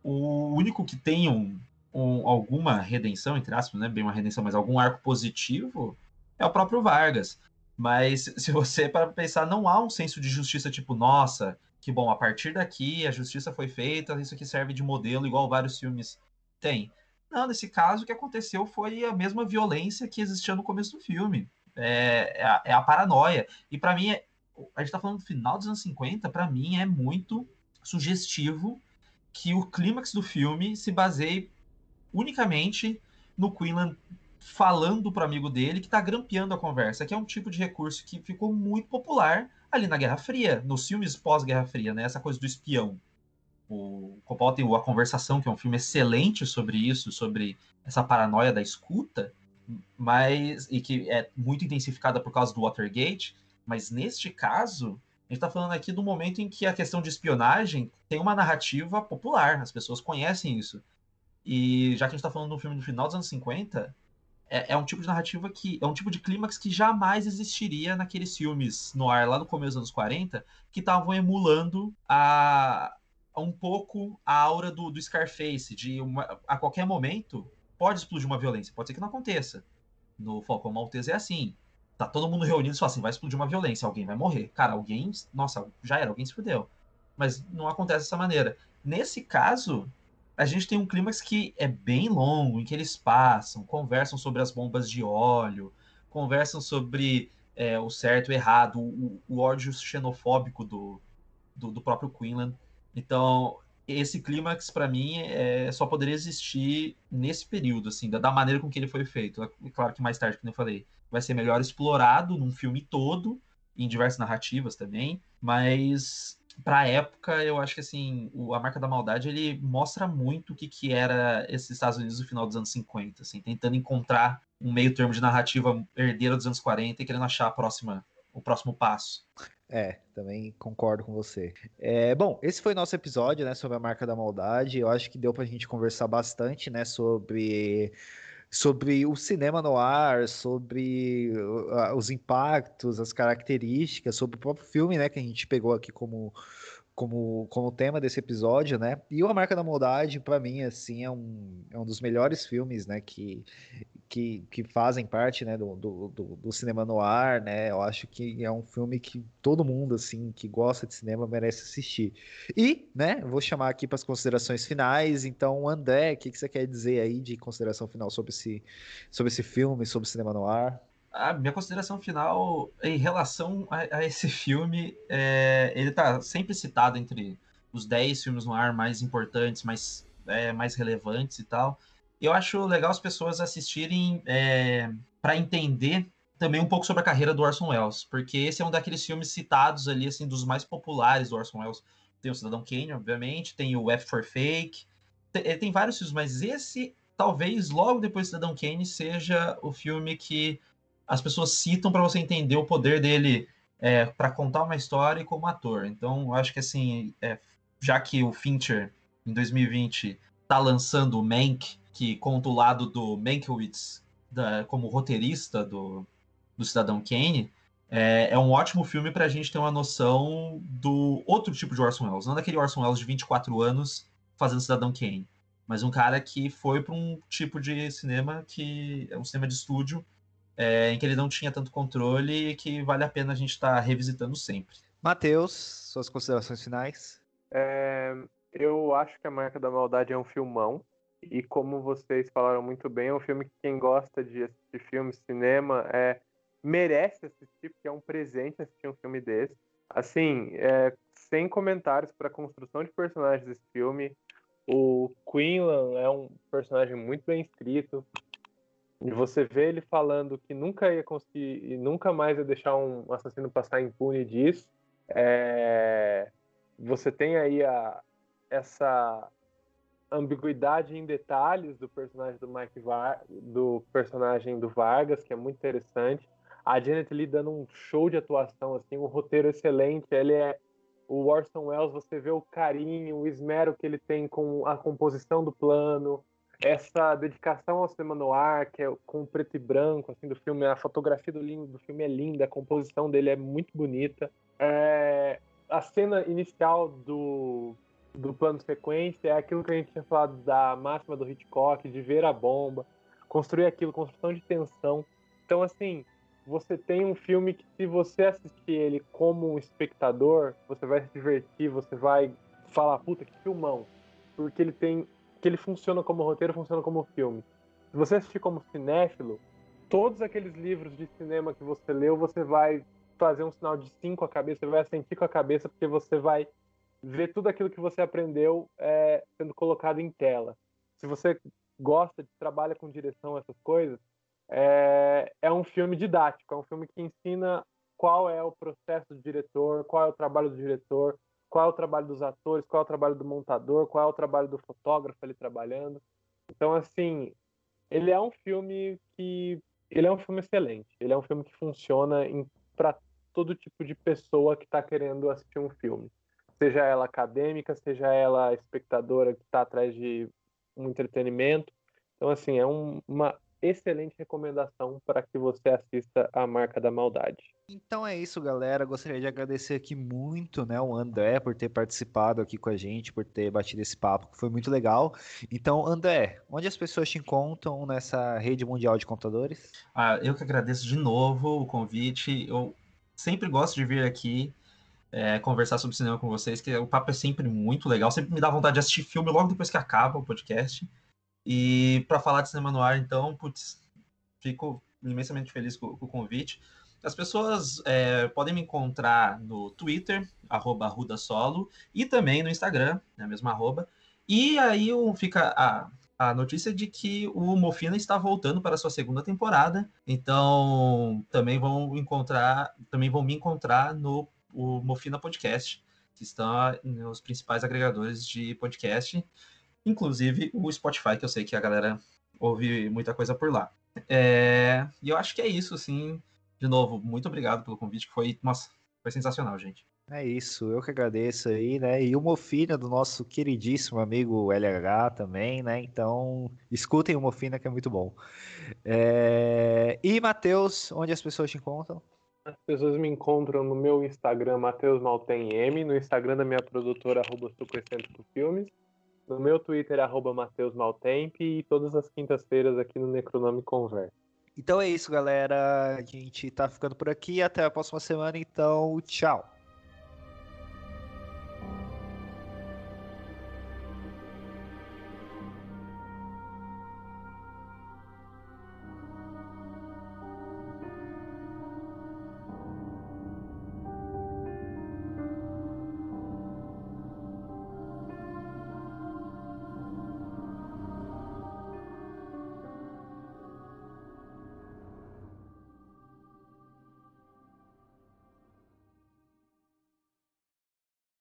S1: O único que tem um, um, alguma redenção, entre aspas, né? Bem uma redenção, mas algum arco positivo é o próprio Vargas. Mas se você para pensar, não há um senso de justiça tipo, nossa, que bom, a partir daqui a justiça foi feita, isso aqui serve de modelo, igual vários filmes têm. Não, nesse caso, o que aconteceu foi a mesma violência que existia no começo do filme. É, é, a, é a, paranoia. E para mim, é, a gente tá falando do final dos anos 50, para mim é muito sugestivo que o clímax do filme se baseie unicamente no Quinlan falando para amigo dele que está grampeando a conversa, que é um tipo de recurso que ficou muito popular ali na Guerra Fria, nos filmes pós-Guerra Fria, né? Essa coisa do espião. O Coppola tem A Conversação, que é um filme excelente sobre isso, sobre essa paranoia da escuta, mas e que é muito intensificada por causa do Watergate, mas neste caso, a gente está falando aqui do momento em que a questão de espionagem tem uma narrativa popular, as pessoas conhecem isso. E já que a gente está falando de um filme do final dos anos 50, é, é, um tipo de narrativa que. É um tipo de clímax que jamais existiria naqueles filmes no ar lá no começo dos anos 40, que estavam emulando a, a, um pouco a aura do, do Scarface, de uma, a qualquer momento pode explodir uma violência. Pode ser que não aconteça. No Falcão Maltese é assim. Tá todo mundo reunido e fala assim: vai explodir uma violência, alguém vai morrer. Cara, alguém. Nossa, já era, alguém se fudeu. Mas não acontece dessa maneira. Nesse caso, a gente tem um clímax que é bem longo, em que eles passam, conversam sobre as bombas de óleo, conversam sobre é, o certo e o errado, o, o ódio xenofóbico do, do, do, próprio Quinlan. Então, esse clímax, para mim, é, só poderia existir nesse período, assim, da, da, maneira com que ele foi feito. É claro que mais tarde, como eu falei, vai ser melhor explorado num filme todo, em diversas narrativas também, mas pra época, eu acho que assim, o, a marca da maldade ele mostra muito o que, que era esses Estados Unidos no final dos anos 50, assim, tentando encontrar um meio termo de narrativa herdeira dos anos 40 e querendo achar a próxima, o próximo passo.
S2: É, também concordo com você. É, bom, esse foi nosso episódio, né, sobre a marca da maldade. Eu acho que deu pra gente conversar bastante, né, sobre sobre o cinema no ar, sobre uh, os impactos, as características, sobre o próprio filme, né, que a gente pegou aqui como como, como tema desse episódio, né? E o A Marca da Maldade, para mim, assim, é um, é um dos melhores filmes, né, que, que, que fazem parte, né, do, do, do, cinema no ar, né? Eu acho que é um filme que todo mundo, assim, que gosta de cinema merece assistir. E, né, vou chamar aqui para as considerações finais. Então, André, o que, que você quer dizer aí de consideração final sobre esse, sobre esse filme, sobre o cinema no ar?
S1: A minha consideração final em relação a, a esse filme, é, ele está sempre citado entre os 10 filmes no ar mais importantes, mais, é, mais relevantes e tal. Eu acho legal as pessoas assistirem é, para entender também um pouco sobre a carreira do Orson Welles, porque esse é um daqueles filmes citados ali, assim, dos mais populares do Orson Welles. Tem o Cidadão Kane, obviamente, tem o F for Fake, tem, eh, tem vários filmes, mas esse, talvez, logo depois do Cidadão Kane, seja o filme que as pessoas citam para você entender o poder dele é, para contar uma história e como ator. Então, eu acho que, assim, é, já que o Fincher, em 2020, está lançando o Mank, que conta o lado do Mankiewicz da, como roteirista do, do Cidadão Kane, é, é, um ótimo filme para a gente ter uma noção do outro tipo de Orson Welles, não daquele Orson Welles de 24 anos fazendo Cidadão Kane, mas um cara que foi para um tipo de cinema que é um cinema de estúdio é, em que ele não tinha tanto controle e que vale a pena a gente estar tá revisitando sempre.
S2: Matheus, suas considerações finais?
S3: É, eu acho que A Marca da Maldade é um filmão. E como vocês falaram muito bem, é um filme que quem gosta de assistir filme, cinema, é, merece assistir, porque é um presente assistir um filme desse. Assim, é, sem comentários para a construção de personagens desse filme. O Quinlan é um personagem muito bem escrito. E você vê ele falando que nunca ia conseguir e nunca mais ia deixar um assassino passar impune disso. É... Você tem aí a, essa ambiguidade em detalhes do personagem do Mike Var... do personagem do Vargas, que é muito interessante. A Janet Lee dando um show de atuação, assim, um roteiro excelente. Ele é o Orson Welles, você vê o carinho, o esmero que ele tem com a composição do plano, essa dedicação ao cinema noir, que é com preto e branco, assim, do filme, a fotografia do, do filme é linda, a composição dele é muito bonita. É, a cena inicial do do plano sequência é aquilo que a gente tinha falado da máxima do Hitchcock, de ver a bomba, construir aquilo, construção de tensão. Então, assim, você tem um filme que, se você assistir ele como um espectador, você vai se divertir, você vai falar, puta, que filmão. Porque ele tem. Que ele funciona como roteiro, funciona como filme. Se você assistir como cinéfilo, todos aqueles livros de cinema que você leu, você vai fazer um sinal de cinco a cabeça, você vai sentir com a cabeça, porque você vai ver tudo aquilo que você aprendeu é, sendo colocado em tela. Se você gosta de trabalha com direção essas coisas, é, é um filme didático, é um filme que ensina qual é o processo do diretor, qual é o trabalho do diretor, qual é o trabalho dos atores, qual é o trabalho do montador, qual é o trabalho do fotógrafo ali trabalhando. Então, assim, ele é um filme que ele é um filme excelente. Ele é um filme que funciona para todo tipo de pessoa que está querendo assistir um filme seja ela acadêmica, seja ela espectadora que está atrás de um entretenimento. Então, assim, é um, uma excelente recomendação para que você assista A Marca da Maldade.
S2: Então é isso, galera. Gostaria de agradecer aqui muito, né, o André por ter participado aqui com a gente, por ter batido esse papo, que foi muito legal. Então, André, onde as pessoas te encontram nessa rede mundial de computadores?
S1: Ah, eu que agradeço de novo o convite. Eu sempre gosto de vir aqui é, conversar sobre cinema com vocês, que o papo é sempre muito legal, sempre me dá vontade de assistir filme logo depois que acaba o podcast. E para falar de cinema no ar, então, putz, fico imensamente feliz com, com o convite. As pessoas é, podem me encontrar no Twitter, arroba Rudasolo, e também no Instagram, né, a mesma arroba. E aí fica a, a notícia de que o Mofina está voltando para a sua segunda temporada. Então, também vão encontrar, também vão me encontrar no Mofina Podcast, que está nos principais agregadores de podcast, inclusive o Spotify, que eu sei que a galera ouve muita coisa por lá. É, e eu acho que é isso, assim. De novo, muito obrigado pelo convite, que foi, nossa, foi sensacional, gente.
S2: É isso, eu que agradeço aí, né? E o Mofina do nosso queridíssimo amigo LH também, né? Então, escutem o Mofina que é muito bom. É... E, Matheus, onde as pessoas te encontram?
S3: As pessoas me encontram no meu Instagram, Matheus Maltem M, no Instagram da minha produtora, arroba Filmes, no meu Twitter, arroba Matheus Maltemp, e todas as quintas-feiras aqui no Necronome Conversa.
S2: Então é isso, galera. A gente tá ficando por aqui. Até a próxima semana, então, tchau.